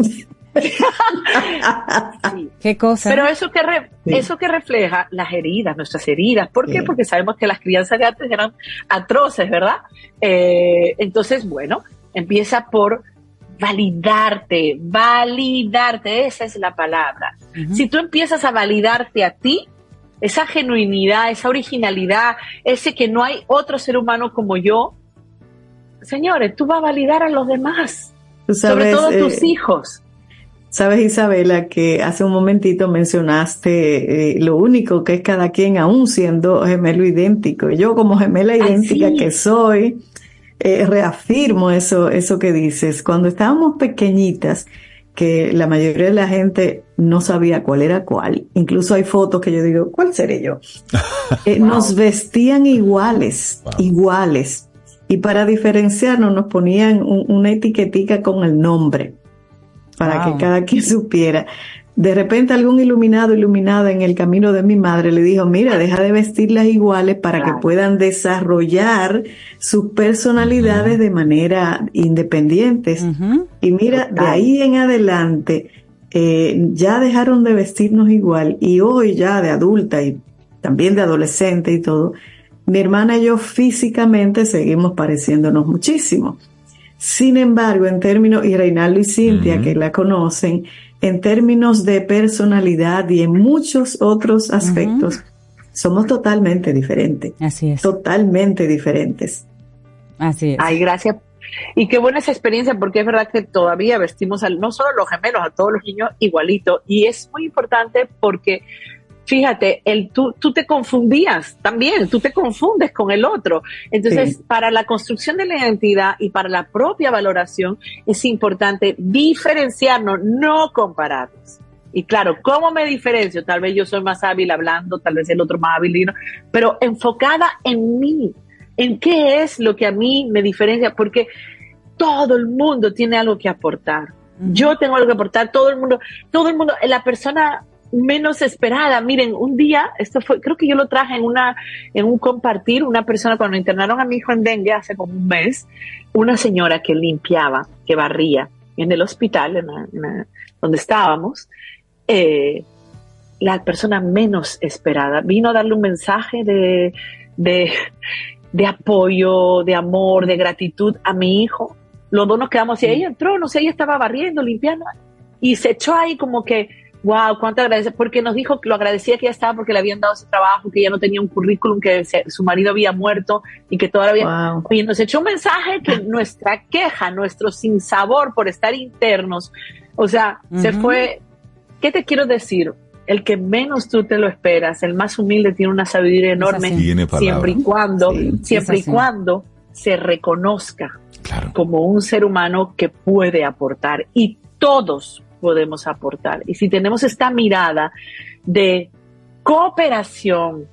¿Qué cosa? Pero eso que, eso que refleja las heridas, nuestras heridas. ¿Por qué? Porque sabemos que las crianzas de antes eran atroces, ¿verdad? Eh, entonces, bueno, empieza por validarte, validarte, esa es la palabra. Si tú empiezas a validarte a ti, esa genuinidad, esa originalidad, ese que no hay otro ser humano como yo, señores, tú vas a validar a los demás, sobre todo tus eh, hijos. Sabes, Isabela, que hace un momentito mencionaste eh, lo único que es cada quien aún siendo gemelo idéntico. Yo como gemela idéntica que soy, eh, reafirmo eso, eso que dices. Cuando estábamos pequeñitas, que la mayoría de la gente no sabía cuál era cuál. Incluso hay fotos que yo digo, ¿cuál seré yo? Eh, nos vestían iguales, iguales. Y para diferenciarnos nos ponían una etiquetica con el nombre para que cada quien supiera. De repente algún iluminado, iluminada en el camino de mi madre le dijo, mira, deja de vestirlas iguales para que puedan desarrollar sus personalidades de manera independientes. Y mira, de ahí en adelante eh, ya dejaron de vestirnos igual y hoy ya de adulta y también de adolescente y todo, mi hermana y yo físicamente seguimos pareciéndonos muchísimo. Sin embargo, en términos, y Reinaldo y Cintia, que la conocen, en términos de personalidad y en muchos otros aspectos, somos totalmente diferentes. Así es. Totalmente diferentes. Así es. Ay, gracias. Y qué buena esa experiencia, porque es verdad que todavía vestimos al, no solo a los gemelos, a todos los niños igualito. Y es muy importante porque fíjate, el, tú, tú te confundías también, tú te confundes con el otro. Entonces, para la construcción de la identidad y para la propia valoración es importante diferenciarnos, no compararnos. Y claro, ¿cómo me diferencio? Tal vez yo soy más hábil hablando, tal vez el otro más hábil, pero enfocada en mí, en qué es lo que a mí me diferencia, porque todo el mundo tiene algo que aportar. Yo tengo algo que aportar, todo el mundo, todo el mundo, la persona menos esperada. Miren, un día, esto fue, creo que yo lo traje en una, en un compartir, una persona cuando internaron a mi hijo en dengue hace como un mes, una señora que limpiaba, que barría en el hospital, en donde estábamos, eh, la persona menos esperada vino a darle un mensaje de, de, de apoyo, de amor, de gratitud a mi hijo. Los dos nos quedamos y ella entró, no sé, ella estaba barriendo, limpiando y se echó ahí como que wow, cuánto agradece, porque nos dijo que lo agradecía que ya estaba porque le habían dado ese trabajo, que ya no tenía un currículum, que su marido había muerto y que todavía... Y nos echó un mensaje que nuestra queja, nuestro sinsabor por estar internos, o sea, se fue... ¿Qué te quiero decir? El que menos tú te lo esperas, el más humilde tiene una sabiduría enorme, siempre y cuando, siempre y cuando se reconozca como un ser humano que puede aportar. Y todos podemos aportar. Y si tenemos esta mirada de cooperación,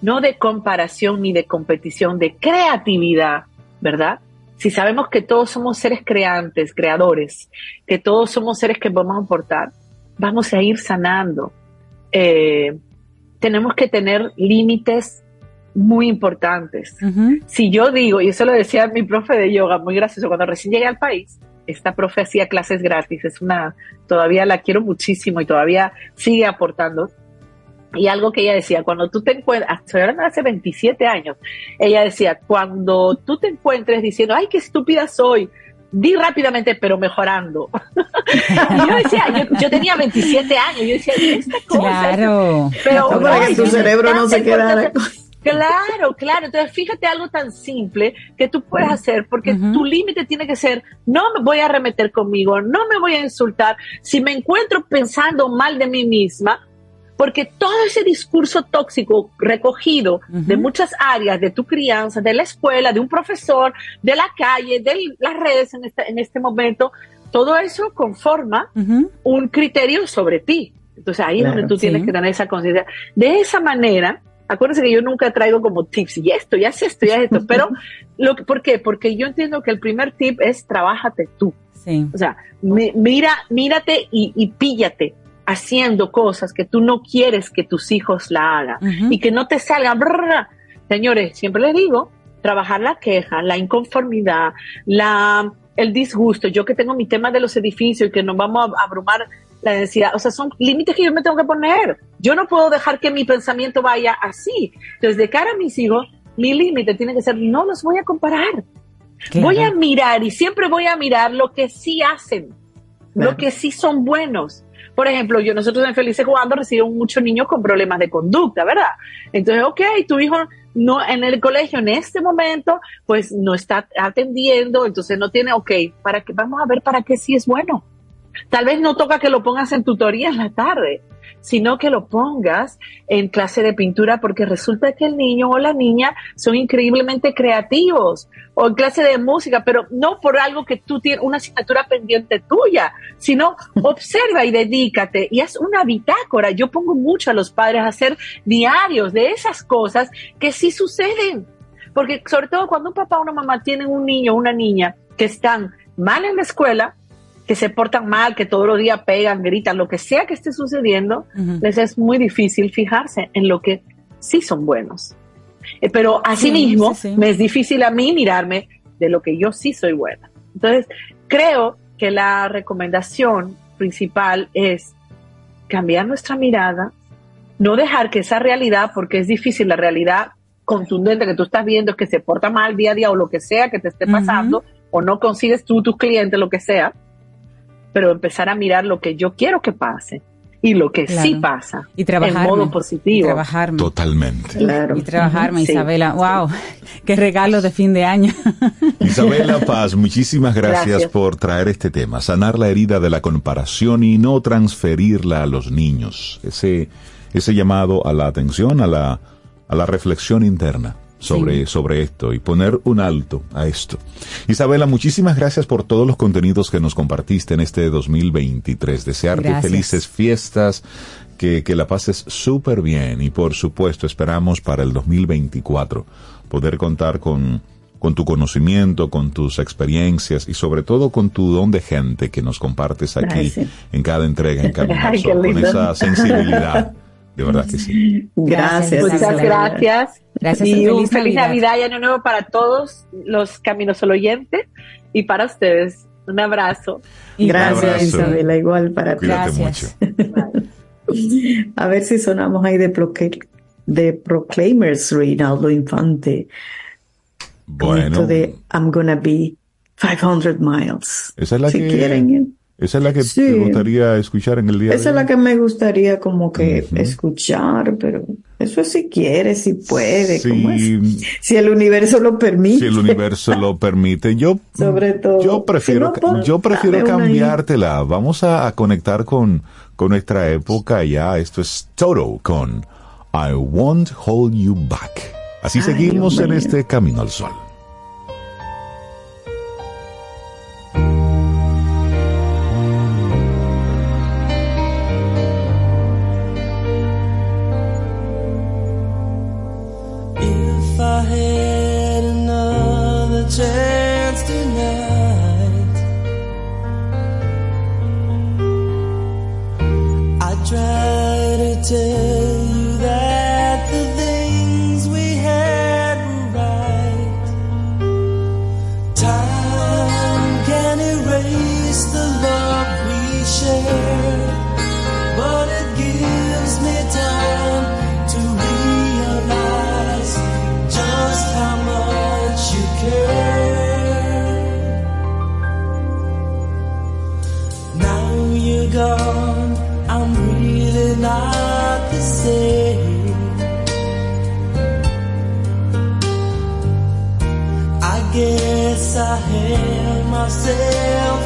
no de comparación ni de competición, de creatividad, ¿verdad? si sabemos que todos somos seres creantes, creadores, que todos somos seres que podemos aportar, vamos a ir sanando. Eh, tenemos que tener límites muy importantes. Si yo digo, y eso lo decía mi profe de yoga, muy gracioso, cuando recién llegué al país, esta profe hacía clases gratis, es una, todavía la quiero muchísimo y todavía sigue aportando. Y algo que ella decía, cuando tú te encuentras, de hace 27 años, ella decía, cuando tú te encuentres diciendo, ay, qué estúpida soy, di rápidamente, pero mejorando. y yo decía, yo, tenía 27 años, yo decía, esta cosa. Claro. Pero para que tu cerebro no se quedara. Claro, claro. Entonces, fíjate algo tan simple que tú puedes hacer, porque tu límite tiene que ser, no me voy a remeter conmigo, no me voy a insultar. Si me encuentro pensando mal de mí misma, porque todo ese discurso tóxico recogido de muchas áreas de tu crianza, de la escuela, de un profesor, de la calle, de las redes en este, en este momento, todo eso conforma un criterio sobre ti. Entonces ahí es donde tú tienes que tener esa conciencia. De esa manera, acuérdense que yo nunca traigo como tips y esto, ya sé esto, ya esto, pero lo, ¿por qué? Porque yo entiendo que el primer tip es trabájate tú. O sea, mira, mírate y, y píllate haciendo cosas que tú no quieres que tus hijos la hagan y que no te salgan. Señores, siempre les digo, trabajar la queja, la inconformidad, la, el disgusto. Yo que tengo mi tema de los edificios y que nos vamos a abrumar la densidad, o sea, son límites que yo me tengo que poner. Yo no puedo dejar que mi pensamiento vaya así. Entonces, de cara a mis hijos, mi límite tiene que ser, no los voy a comparar. Voy a mirar y siempre voy a mirar lo que sí hacen, lo que sí son buenos. Por ejemplo, yo nosotros en Felices Jugando recibimos muchos niños con problemas de conducta, ¿verdad? Entonces, ok, tu hijo no en el colegio en este momento, pues no está atendiendo, entonces no tiene, ok, para que vamos a ver para qué sí es bueno. Tal vez no toca que lo pongas en tutoría en la tarde, sino que lo pongas en clase de pintura porque resulta que el niño o la niña son increíblemente creativos o en clase de música, pero no por algo que tú tienes una asignatura pendiente tuya, sino observa y dedícate y haz una bitácora. Yo pongo mucho a los padres a hacer diarios de esas cosas que sí suceden. Porque sobre todo cuando un papá o una mamá tienen un niño o una niña que están mal en la escuela, que se portan mal, que todos los días pegan, gritan, lo que sea que esté sucediendo, les es muy difícil fijarse en lo que sí son buenos. Eh, pero asimismo, me es difícil a mí mirarme de lo que yo sí soy buena. Entonces, creo que la recomendación principal es cambiar nuestra mirada, no dejar que esa realidad, porque es difícil, la realidad contundente que tú estás viendo es que se porta mal día a día o lo que sea que te esté pasando, o no consigues tú tus clientes, lo que sea, pero empezar a mirar lo que yo quiero que pase y lo que sí pasa y trabajar en modo positivo. trabajarme. Totalmente. Y trabajarme, Isabela. Wow, qué regalo de fin de año. Isabela Paz, muchísimas gracias, por traer este tema, sanar la herida de la comparación y no transferirla a los niños. Ese, ese llamado a la atención, a la, a la reflexión interna sobre, sobre esto y poner un alto a esto. Isabela, muchísimas gracias por todos los contenidos que nos compartiste en este 2023. Desearte felices fiestas, que, que la pases súper bien y por supuesto esperamos para el 2024 poder contar con, con tu conocimiento, con tus experiencias y sobre todo con tu don de gente que nos compartes aquí en cada entrega en Camino con esa sensibilidad. De verdad que sí. Gracias. Muchas gracias. Gracias. Y un feliz Navidad y Año Nuevo para todos los Caminos al Oyente y para ustedes. Un abrazo. gracias, Isabela. Igual para ti. Gracias. A ver si sonamos ahí de, de Proclaimers, Reinaldo Infante. Bueno. Esto de I'm gonna be 500 miles. Esa es la si que... quieren. Esa es la que te gustaría escuchar en el día Esa es la que me gustaría como que escuchar, pero eso si quiere, si puede, si el universo lo permite. Si el universo lo permite. Yo, Sobre todo. Yo prefiero, yo prefiero cambiártela. Vamos a, conectar con, con nuestra época ya. Esto es Toto con I Won't Hold You Back. Así seguimos en este camino al sol. City. nasceu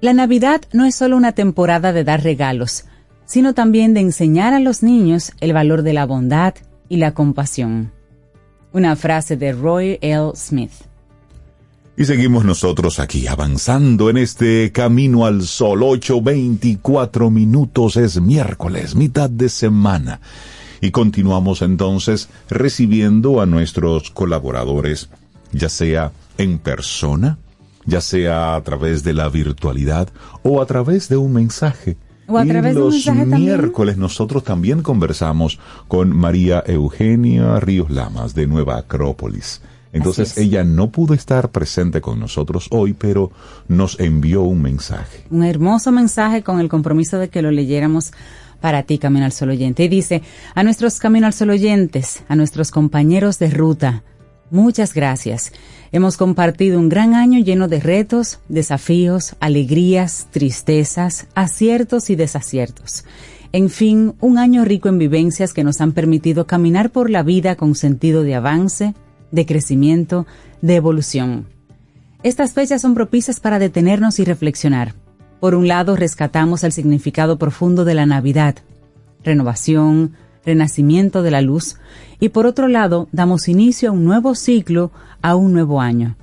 La Navidad no es solo una temporada de dar regalos, sino también de enseñar a los niños el valor de la bondad y la compasión. Una frase de Roy L. Smith. Y seguimos nosotros aquí avanzando en este camino al sol. 8.24 minutos es miércoles, mitad de semana. Y continuamos entonces recibiendo a nuestros colaboradores, ya sea en persona ya sea a través de la virtualidad o a través de un mensaje. O a través y los miércoles nosotros también conversamos con María Eugenia Ríos Lamas de Nueva Acrópolis. Entonces ella no pudo estar presente con nosotros hoy, pero nos envió un mensaje. Un hermoso mensaje con el compromiso de que lo leyéramos para ti, Camino al Sol Oyente. Y dice, a nuestros Camino al Sol Oyentes, a nuestros compañeros de ruta, muchas gracias. Hemos compartido un gran año lleno de retos, desafíos, alegrías, tristezas, aciertos y desaciertos. En fin, un año rico en vivencias que nos han permitido caminar por la vida con sentido de avance, de crecimiento, de evolución. Estas fechas son propicias para detenernos y reflexionar. Por un lado, rescatamos el significado profundo de la Navidad, renovación, renacimiento de la luz, y por otro lado, damos inicio a un nuevo ciclo, a un nuevo año.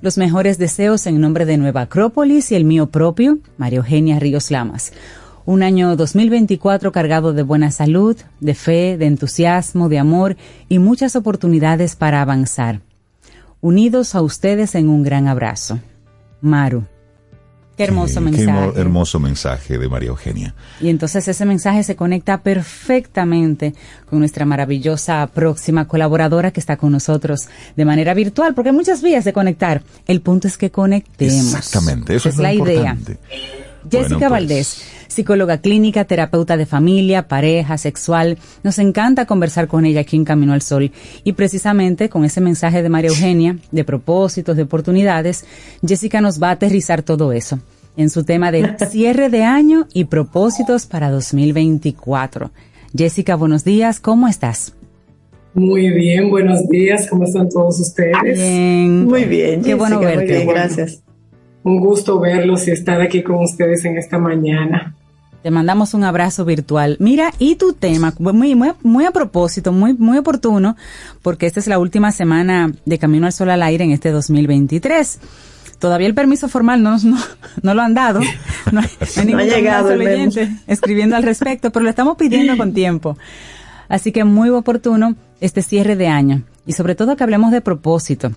Los mejores deseos en nombre de Nueva Acrópolis y el mío propio, María Eugenia Ríos Lamas. Un año 2024 cargado de buena salud, de fe, de entusiasmo, de amor y muchas oportunidades para avanzar. Unidos a ustedes en un gran abrazo. Maru. Qué hermoso mensaje. Qué hermoso mensaje de María Eugenia. Y entonces ese mensaje se conecta perfectamente con nuestra maravillosa próxima colaboradora que está con nosotros de manera virtual, porque hay muchas vías de conectar. El punto es que conectemos. Exactamente, eso es, la idea. Jessica pues. Valdés, psicóloga clínica, terapeuta de familia, pareja, sexual. Nos encanta conversar con ella aquí en Camino al Sol. Y precisamente con ese mensaje de María Eugenia, de propósitos, de oportunidades, Jessica nos va a aterrizar todo eso en su tema de cierre de año y propósitos para 2024. Jessica, buenos días, ¿cómo estás? Muy bien, buenos días, ¿cómo están todos ustedes? Bien, muy bien, qué bueno verte. gracias. Un gusto verlos y estar aquí con ustedes en esta mañana. Te mandamos un abrazo virtual. Mira, y tu tema, muy, muy, muy a propósito, muy, muy oportuno, porque esta es la última semana de Camino al Sol al Aire en este 2023. Todavía el permiso formal no, no, no lo han dado. No, ha llegado el escribiendo al respecto, pero lo estamos pidiendo con tiempo. Así que muy oportuno este cierre de año. Y sobre todo que hablemos de propósito.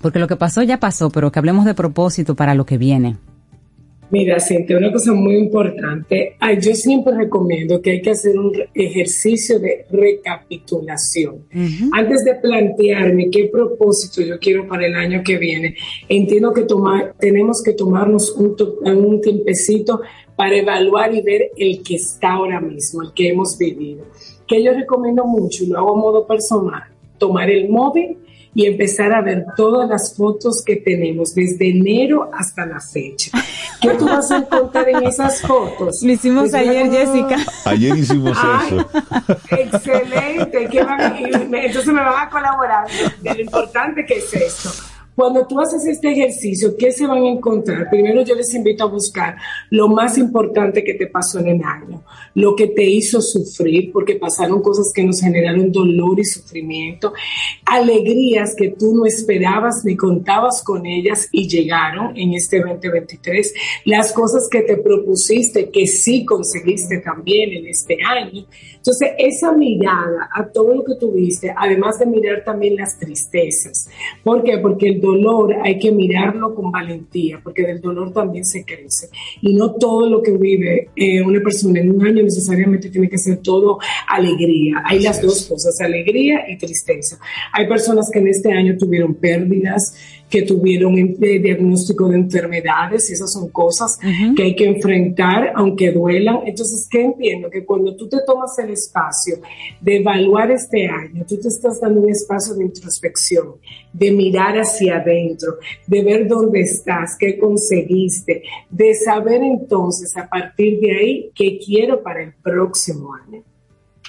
Porque lo que pasó ya pasó, pero que hablemos de propósito para lo que viene. Mira, Cintia, una cosa muy importante. yo siempre recomiendo que hay que hacer un ejercicio de recapitulación. Antes de plantearme qué propósito yo quiero para el año que viene, entiendo que tomar, tenemos que tomarnos un, un tiempecito para evaluar y ver el que está ahora mismo, el que hemos vivido. Que yo recomiendo mucho, y lo hago a modo personal, tomar el móvil y empezar a ver todas las fotos que tenemos desde enero hasta la fecha. ¿Qué tú vas a encontrar en esas fotos? Lo hicimos pues ayer, Jessica. Ayer hicimos eso. Excelente. entonces me van a colaborar de lo importante que es esto. Cuando tú haces este ejercicio, ¿qué se van a encontrar? Primero yo les invito a buscar lo más importante que te pasó en el año, lo que te hizo sufrir, porque pasaron cosas que nos generaron dolor y sufrimiento, alegrías que tú no esperabas ni contabas con ellas y llegaron en este 2023, las cosas que te propusiste que sí conseguiste también en este año. Entonces, esa mirada a todo lo que tuviste, además de mirar también las tristezas. ¿Por qué? Porque el dolor hay que mirarlo con valentía, porque del dolor también se crece. Y no todo lo que vive eh, una persona en un año necesariamente tiene que ser todo alegría. Hay las dos cosas, alegría y tristeza. Hay personas que en este año tuvieron pérdidas, que tuvieron diagnóstico de enfermedades, y esas son cosas que hay que enfrentar, aunque duelan. Entonces, ¿qué entiendo? Que cuando tú te tomas el espacio de evaluar este año, tú te estás dando un espacio de introspección, de mirar hacia adentro, de ver dónde estás, qué conseguiste, de saber entonces a partir de ahí qué quiero para el próximo año.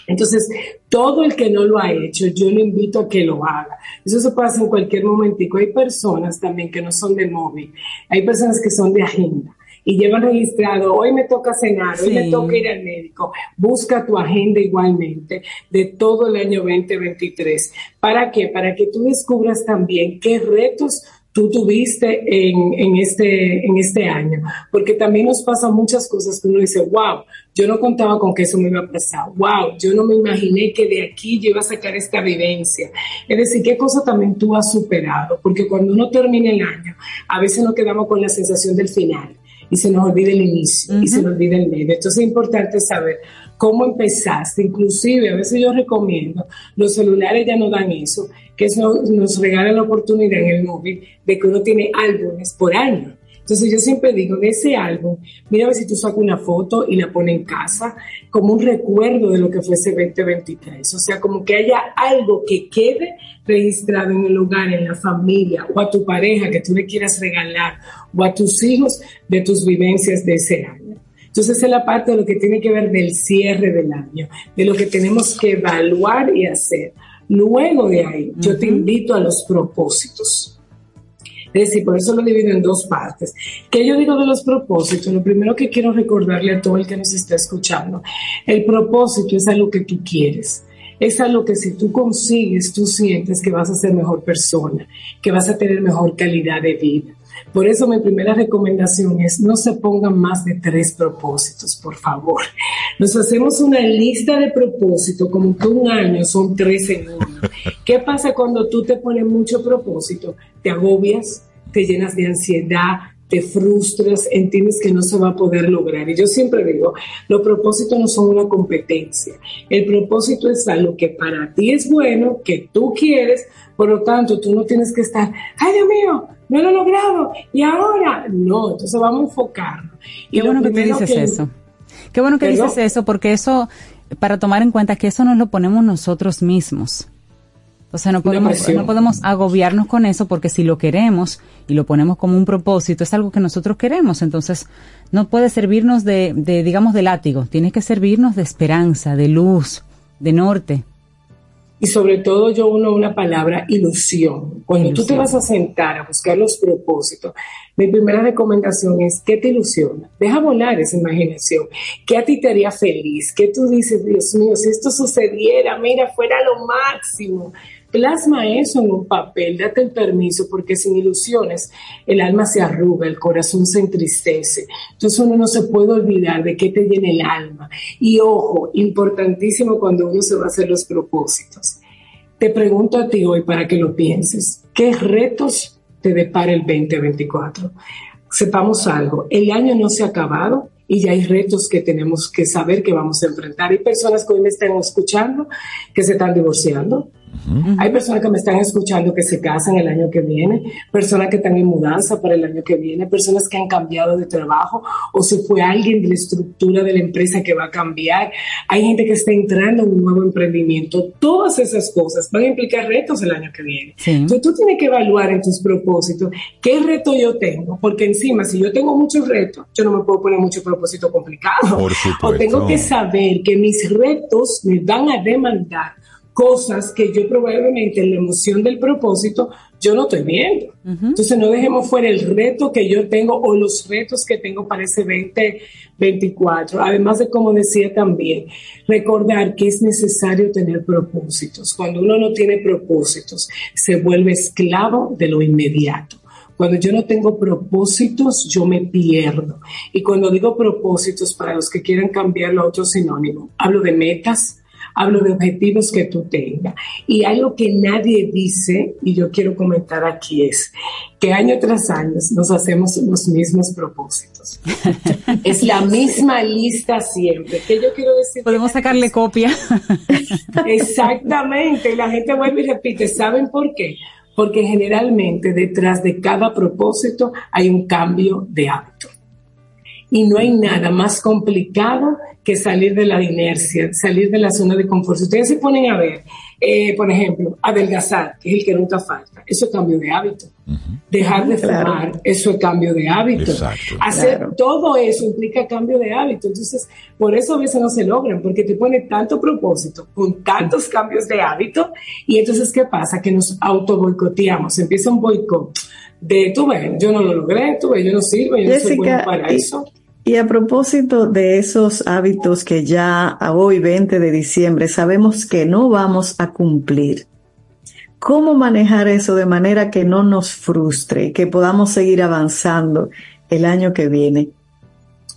Entonces, todo el que no lo ha hecho, yo lo invito a que lo haga. Eso se pasa en cualquier momentico. Hay personas también que no son de móvil, hay personas que son de agenda y llevan registrado, hoy me toca cenar, hoy me toca ir al médico. Busca tu agenda igualmente de todo el año 2023. ¿Para qué? Para que tú descubras también qué retos tú tuviste en, en, este, en este año. Porque también nos pasan muchas cosas que uno dice, wow, yo no contaba con que eso me iba a pasar. Wow, yo no me imaginé que de aquí yo iba a sacar esta vivencia. Es decir, qué cosa también tú has superado. Porque cuando uno termina el año, a veces nos quedamos con la sensación del final y se nos olvida el inicio y se nos olvida el medio. Entonces es importante saber cómo empezaste. Inclusive, a veces yo recomiendo, los celulares ya no dan eso, que nos regala la oportunidad en el móvil de que uno tiene álbumes por año. Entonces yo siempre digo, de ese álbum, mira a ver si tú sacas una foto y la pones en casa como un recuerdo de lo que fue ese 2023. O sea, como que haya algo que quede registrado en el hogar, en la familia, o a tu pareja que tú le quieras regalar, o a tus hijos de tus vivencias de ese año. Entonces, es la parte de lo que tiene que ver del cierre del año, de lo que tenemos que evaluar y hacer. Luego de ahí, yo te invito a los propósitos. Es decir, por eso lo divido en dos partes. ¿Qué yo digo de los propósitos? Lo primero que quiero recordarle a todo el que nos está escuchando, el propósito es algo que tú quieres. Es algo que si tú consigues, tú sientes que vas a ser mejor persona, que vas a tener mejor calidad de vida. Por eso mi primera recomendación es no se pongan más de tres propósitos, por favor. Nos hacemos una lista de propósitos como que un año son tres en uno. ¿Qué pasa cuando tú te pones mucho propósito? Te agobias, te llenas de ansiedad, te frustras, entiendes que no se va a poder lograr. Y yo siempre digo, los propósitos no son una competencia. El propósito es algo que para ti es bueno, que tú quieres, por lo tanto, tú no tienes que estar, ay Dios mío, no lo he logrado, y ahora, no, entonces vamos a enfocarnos. Qué bueno que tú dices eso. Qué bueno que dices eso, porque eso, para tomar en cuenta que eso nos lo ponemos nosotros mismos. O sea, no podemos, no podemos agobiarnos con eso porque si lo queremos y lo ponemos como un propósito, es algo que nosotros queremos. Entonces, no puede servirnos de, de digamos, de látigo. Tiene que servirnos de esperanza, de luz, de norte y sobre todo yo uno una palabra ilusión. Cuando tú te vas a sentar a buscar los propósitos, mi primera recomendación es ¿qué te ilusiona? Deja volar esa imaginación. ¿Qué a ti te haría feliz? ¿Qué tú dices, Dios mío, si esto sucediera, mira, fuera lo máximo? Plasma eso en un papel, date el permiso, porque sin ilusiones el alma se arruga, el corazón se entristece. Entonces uno no se puede olvidar de qué te llena el alma. Y ojo, importantísimo cuando uno se va a hacer los propósitos. Te pregunto a ti hoy para que lo pienses, ¿qué retos te depara el 2024? Sepamos algo, el año no se ha acabado, y ya hay retos que tenemos que saber que vamos a enfrentar. Hay personas que hoy me están escuchando que se están divorciando, hay personas que me están escuchando que se casan el año que viene, personas que están en mudanza para el año que viene, personas que han cambiado de trabajo o si fue alguien de la estructura de la empresa que va a cambiar. Hay gente que está entrando en un nuevo emprendimiento. Todas esas cosas van a implicar retos el año que viene. Entonces tú tienes que evaluar en tus propósitos qué reto yo tengo, porque encima si yo tengo muchos retos, yo no me puedo poner muchos propósitos complicados. O tengo que saber que mis retos me van a demandar cosas que yo probablemente en la emoción del propósito yo no estoy viendo. Entonces no dejemos fuera el reto que yo tengo o los retos que tengo para ese 2024. Además de, como decía también, recordar que es necesario tener propósitos. Cuando uno no tiene propósitos, se vuelve esclavo de lo inmediato. Cuando yo no tengo propósitos, yo me pierdo. Y cuando digo propósitos, para los que quieran cambiarlo a otro sinónimo, hablo de metas, hablo de objetivos que tú tengas. Y algo que nadie dice, y yo quiero comentar aquí, es que año tras año nos hacemos los mismos propósitos. es la misma lista siempre. Que yo quiero decir? Podemos sacarle copia. Exactamente. la gente vuelve y repite. ¿Saben por qué? Porque generalmente detrás de cada propósito hay un cambio de hábito. Y no hay nada más complicado que salir de la inercia, salir de la zona de confort. Si ustedes se ponen a ver, eh, por ejemplo, adelgazar, que es el que nunca falta, eso es cambio de hábito. Dejar de fumar, eso es cambio de hábito. Hacer todo eso implica cambio de hábito. Entonces, por eso a veces no se logran, porque te pone tanto propósito con tantos cambios de hábito. Y entonces, ¿qué pasa? Que nos auto boicoteamos. Empieza un boicot de, tú ves, yo no lo logré, tú ves, yo no sirvo, yo no soy bueno para eso. Y a propósito de esos hábitos que ya a hoy, 20 de diciembre, sabemos que no vamos a cumplir, ¿cómo manejar eso de manera que no nos frustre que podamos seguir avanzando el año que viene?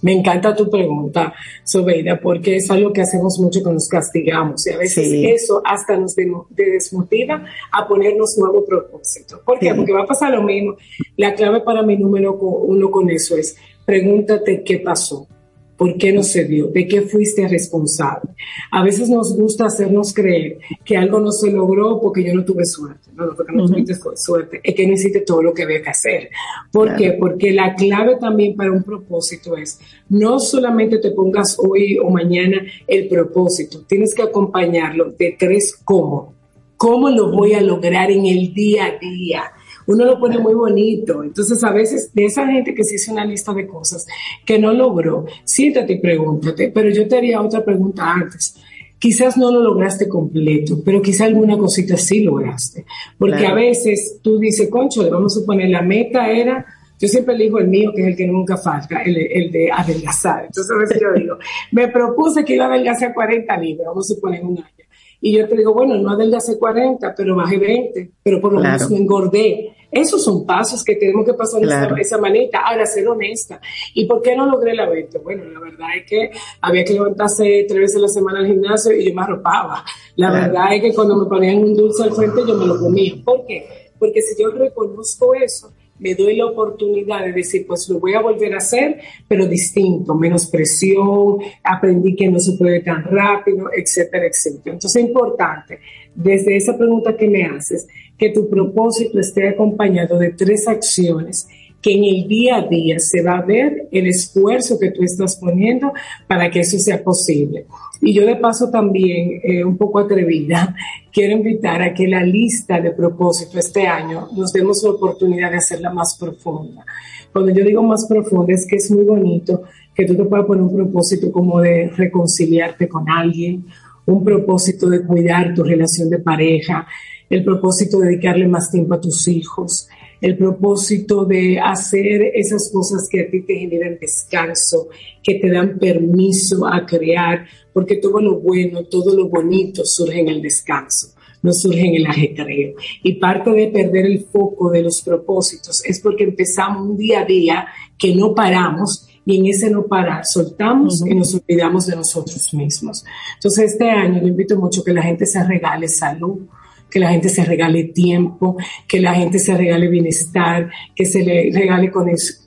Me encanta tu pregunta, Sobeida, porque es algo que hacemos mucho que nos castigamos y a veces eso hasta nos desmotiva a ponernos nuevo propósito. ¿Por qué? Porque va a pasar lo mismo. La clave para mi número uno con eso es pregúntate qué pasó. ¿Por qué no se dio? ¿De qué fuiste responsable? A veces nos gusta hacernos creer que algo no se logró porque yo no tuve suerte. No, no porque no tuviste suerte. Es que no hiciste todo lo que había que hacer. ¿Por qué? Porque la clave también para un propósito es no solamente te pongas hoy o mañana el propósito, tienes que acompañarlo de tres cómo. ¿Cómo lo voy a lograr en el día a día? Uno lo pone muy bonito. Entonces, a veces, de esa gente que se hizo una lista de cosas que no logró, siéntate y pregúntate, pero yo te haría otra pregunta antes. Quizás no lo lograste completo, pero quizás alguna cosita sí lograste. Porque a veces tú dices, concho, le vamos a poner la meta era yo siempre elijo el mío, que es el que nunca falta, el, el, de adelgazar. Entonces a veces yo digo, me propuse que iba a adelgazar 40 libras, vamos a poner un año. Y yo te digo, bueno, no adelgacé 40, pero bajé 20, pero por lo menos me engordé. Esos son pasos que tenemos que pasar de esa, manera. Ahora, ser honesta. ¿Y por qué no logré la venta? Bueno, la verdad es que había que levantarse tres veces a la semana al gimnasio y yo me arropaba. La verdad es que cuando me ponían un dulce al frente yo me lo comía. ¿Por qué? Porque si yo reconozco eso, me doy la oportunidad de decir, pues lo voy a volver a hacer, pero distinto, menos presión, aprendí que no se puede tan rápido, etcétera, etcétera. Entonces es importante, desde esa pregunta que me haces, que tu propósito esté acompañado de tres acciones que en el día a día se va a ver el esfuerzo que tú estás poniendo para que eso sea posible. Y yo de paso también, eh, un poco atrevida, quiero invitar a que la lista de propósito este año nos demos la oportunidad de hacerla más profunda. Cuando yo digo más profunda es que es muy bonito que tú te puedas poner un propósito como de reconciliarte con alguien, un propósito de cuidar tu relación de pareja, el propósito de dedicarle más tiempo a tus hijos, el propósito de hacer esas cosas que a ti te generan descanso, que te dan permiso a crear, porque todo lo bueno, todo lo bonito surge en el descanso, no surge en el ajetreo. Y parte de perder el foco de los propósitos es porque empezamos un día a día que no paramos y en ese no parar soltamos y nos olvidamos de nosotros mismos. Entonces este año yo invito mucho que la gente se regale salud, que la gente se regale tiempo, que la gente se regale bienestar, que se le regale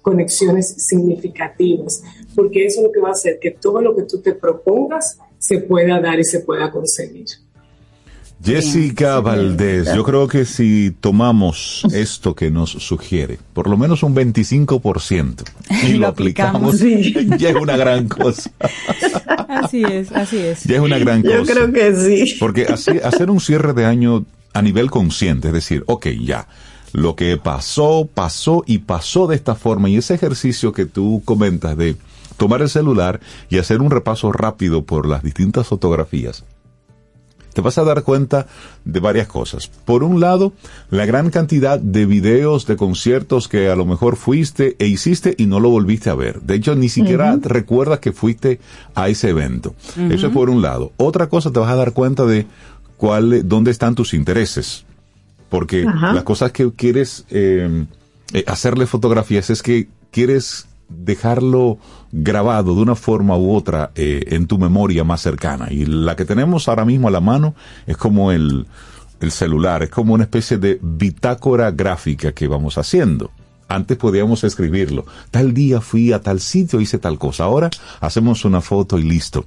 conexiones significativas, porque eso es lo que va a hacer que todo lo que tú te propongas se pueda dar y se pueda conseguir. Jessica Valdés, yo creo que si tomamos esto que nos sugiere, por lo menos un 25%, y lo, aplicamos, ya es una gran cosa. Así es, así es. Ya es una gran cosa. Yo creo que sí. Porque así, hacer un cierre de año a nivel consciente, es decir, ok, ya, lo que pasó, pasó y pasó de esta forma, y ese ejercicio que tú comentas de tomar el celular y hacer un repaso rápido por las distintas fotografías, te vas a dar cuenta de varias cosas. Por un lado, la gran cantidad de videos de conciertos que a lo mejor fuiste e hiciste y no lo volviste a ver. De hecho, ni siquiera recuerdas que fuiste a ese evento. Eso es por un lado. Otra cosa, te vas a dar cuenta de cuál, dónde están tus intereses. Porque las cosas que quieres eh, eh, hacerle fotografías es que quieres dejarlo grabado de una forma u otra eh, en tu memoria más cercana. Y la que tenemos ahora mismo a la mano es como el, el celular, es como una especie de bitácora gráfica que vamos haciendo. Antes podíamos escribirlo. Tal día fui a tal sitio, hice tal cosa. Ahora hacemos una foto y listo.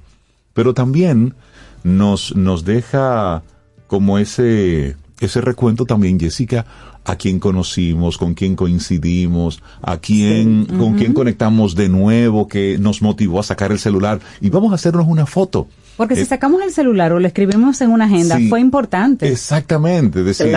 Pero también nos, nos deja como ese, ese recuento también, Jessica, a quién conocimos, con quién coincidimos, a quién, con quién conectamos de nuevo, que nos motivó a sacar el celular. Y vamos a hacernos una foto. Porque si eh, sacamos el celular o lo escribimos en una agenda, fue importante. Exactamente, decir,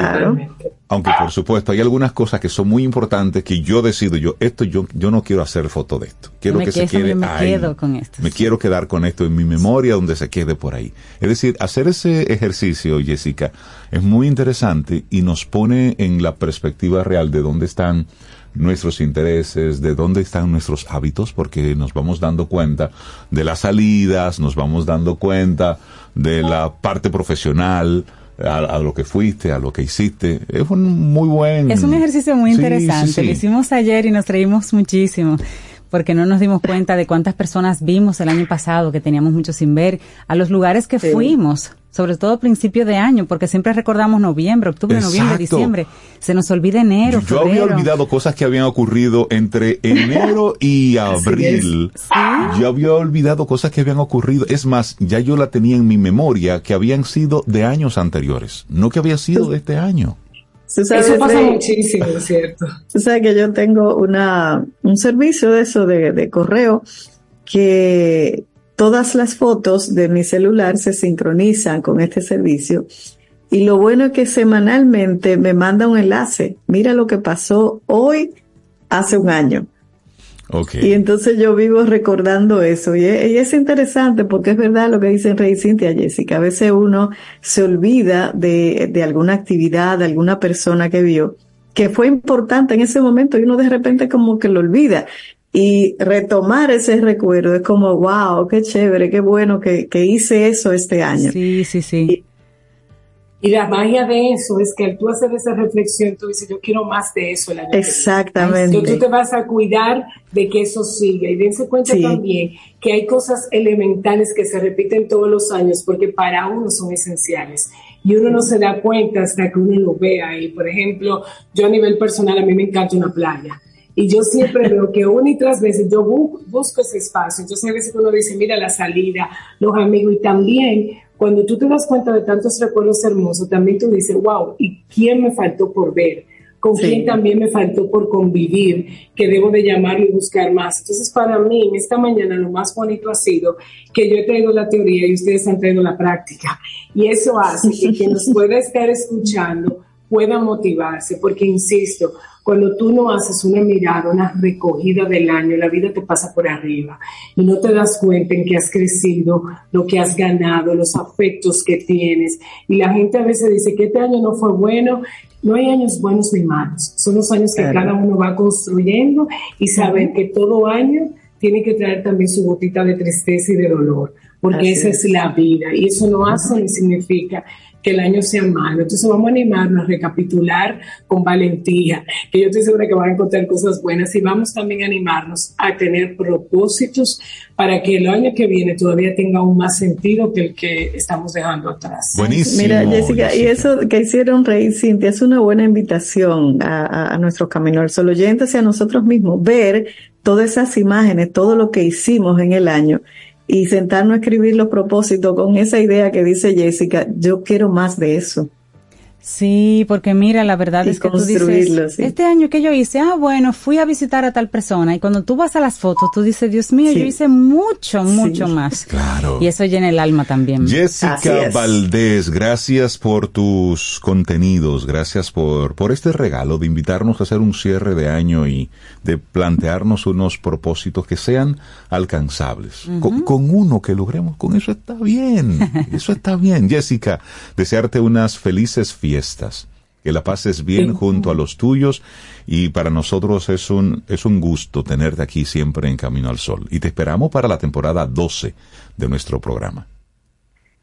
aunque por supuesto hay algunas cosas que son muy importantes que yo decido, yo esto yo yo no quiero hacer foto de esto, quiero que se quede me ahí. Quedo con esto, me quiero quedar con esto en mi memoria donde se quede por ahí. Es decir, hacer ese ejercicio, Jessica, es muy interesante y nos pone en la perspectiva real de dónde están nuestros intereses, de dónde están nuestros hábitos, porque nos vamos dando cuenta de las salidas, nos vamos dando cuenta de la parte profesional, a, lo que fuiste, a lo que hiciste. Es un muy buen... Es un ejercicio muy interesante. Lo hicimos ayer y nos reímos muchísimo porque no nos dimos cuenta de cuántas personas vimos el año pasado que teníamos mucho sin ver, a los lugares que fuimos sobre todo a principio de año, porque siempre recordamos noviembre, octubre, noviembre, diciembre. Se nos olvida enero. Yo había olvidado cosas que habían ocurrido entre enero y abril. Yo había olvidado cosas que habían ocurrido. Es más, ya yo la tenía en mi memoria que habían sido de años anteriores, no que había sido de este año. Eso pasa muchísimo, ¿cierto? Tú sabes que yo tengo una, un servicio de eso de, de correo que todas las fotos de mi celular se sincronizan con este servicio. Y lo bueno es que semanalmente me manda un enlace. Mira lo que pasó hoy hace un año. Okay. Y entonces yo vivo recordando eso. Y es, interesante porque es verdad lo que dicen Rey Cintia Jessica. A veces uno se olvida de, de alguna actividad, de alguna persona que vio, que fue importante en ese momento y uno de repente como que lo olvida y retomar ese recuerdo es como, wow, qué chévere, qué bueno que, que hice eso este año. Sí, sí, sí. Y, la magia de eso es que al tú hacer esa reflexión, tú dices, yo quiero más de eso el año Exactamente. Entonces tú te vas a cuidar de que eso siga. Y dense cuenta también que hay cosas elementales que se repiten todos los años porque para uno son esenciales. Y uno no se da cuenta hasta que uno lo vea. Y por ejemplo, yo a nivel personal, a mí me encanta una playa y yo siempre veo que una y tras veces yo busco ese espacio. Entonces a veces uno dice, mira la salida, los amigos. Y también cuando tú te das cuenta de tantos recuerdos hermosos, también tú dices, wow, ¿y quién me faltó por ver? ¿Con quién también me faltó por convivir? Que debo de llamarlo y buscar más. Entonces para mí, en esta mañana lo más bonito ha sido que yo he traído la teoría y ustedes han traído la práctica. Y eso hace que quien nos pueda estar escuchando pueda motivarse, porque insisto, cuando tú no haces una mirada, una recogida del año, la vida te pasa por arriba y no te das cuenta en que has crecido, lo que has ganado, los afectos que tienes. Y la gente a veces dice que este año no fue bueno. No hay años buenos ni malos, son los años que cada uno va construyendo y saber que todo año tiene que traer también su gotita de tristeza y de dolor, porque esa es. la vida y eso no hace ni significa que el año sea malo. Entonces vamos a animarnos a recapitular con valentía, que yo estoy segura que van a encontrar cosas buenas y vamos también a animarnos a tener propósitos para que el año que viene todavía tenga aún más sentido que el que estamos dejando atrás. Buenísimo. Mira, Jessica, y eso que hicieron reír Cintia es una buena invitación a, a, nuestros caminos, solo oyentes y a nosotros mismos, ver todas esas imágenes, todo lo que hicimos en el año y sentarnos a escribir los propósitos con esa idea que dice Jessica, yo quiero más de eso. Sí, porque mira, la verdad es que tú dices, este año que yo hice, ah, bueno, fui a visitar a tal persona y cuando tú vas a las fotos, tú dices, Dios mío, yo hice mucho, mucho más. Claro. Y eso llena el alma también. Jessica Valdés, gracias por tus contenidos, gracias por, por este regalo de invitarnos a hacer un cierre de año y de plantearnos unos propósitos que sean alcanzables. con, con uno que logremos, con eso está bien, eso está bien. Jessica, desearte unas felices fiestas fiestas. Que la pases bien junto a los tuyos y para nosotros es un, es un gusto tenerte aquí siempre en Camino al Sol. Y te esperamos para la temporada 12 de nuestro programa.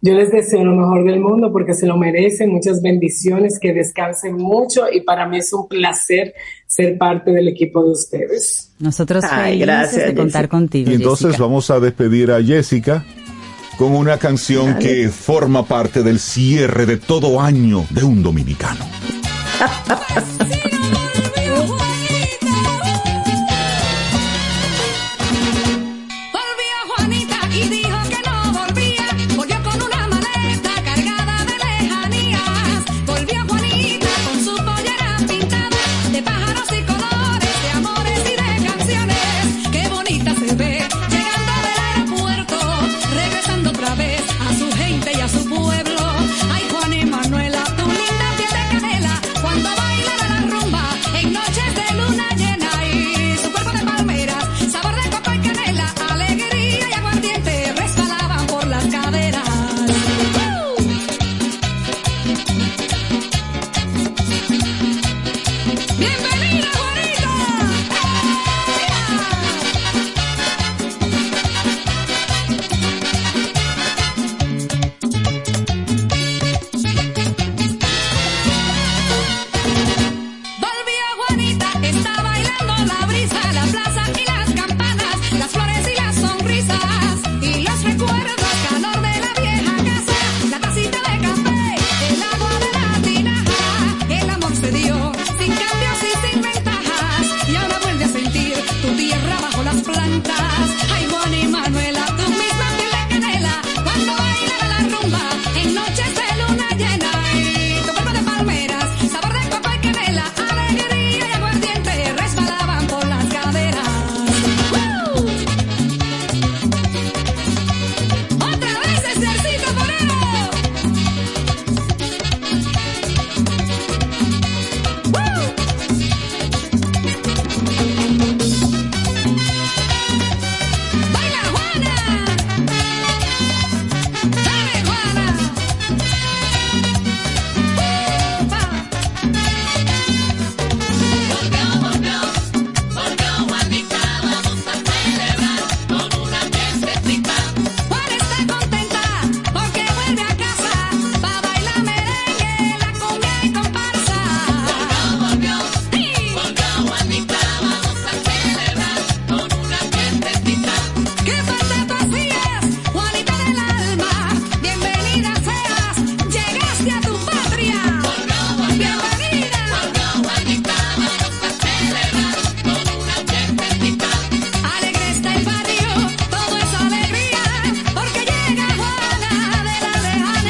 Yo les deseo lo mejor del mundo porque se lo merecen, muchas bendiciones, que descansen mucho y para mí es un placer ser parte del equipo de ustedes. Nosotros felices de contar contigo. Y entonces vamos a despedir a Jessica con una canción que forma parte del cierre de todo año de un dominicano.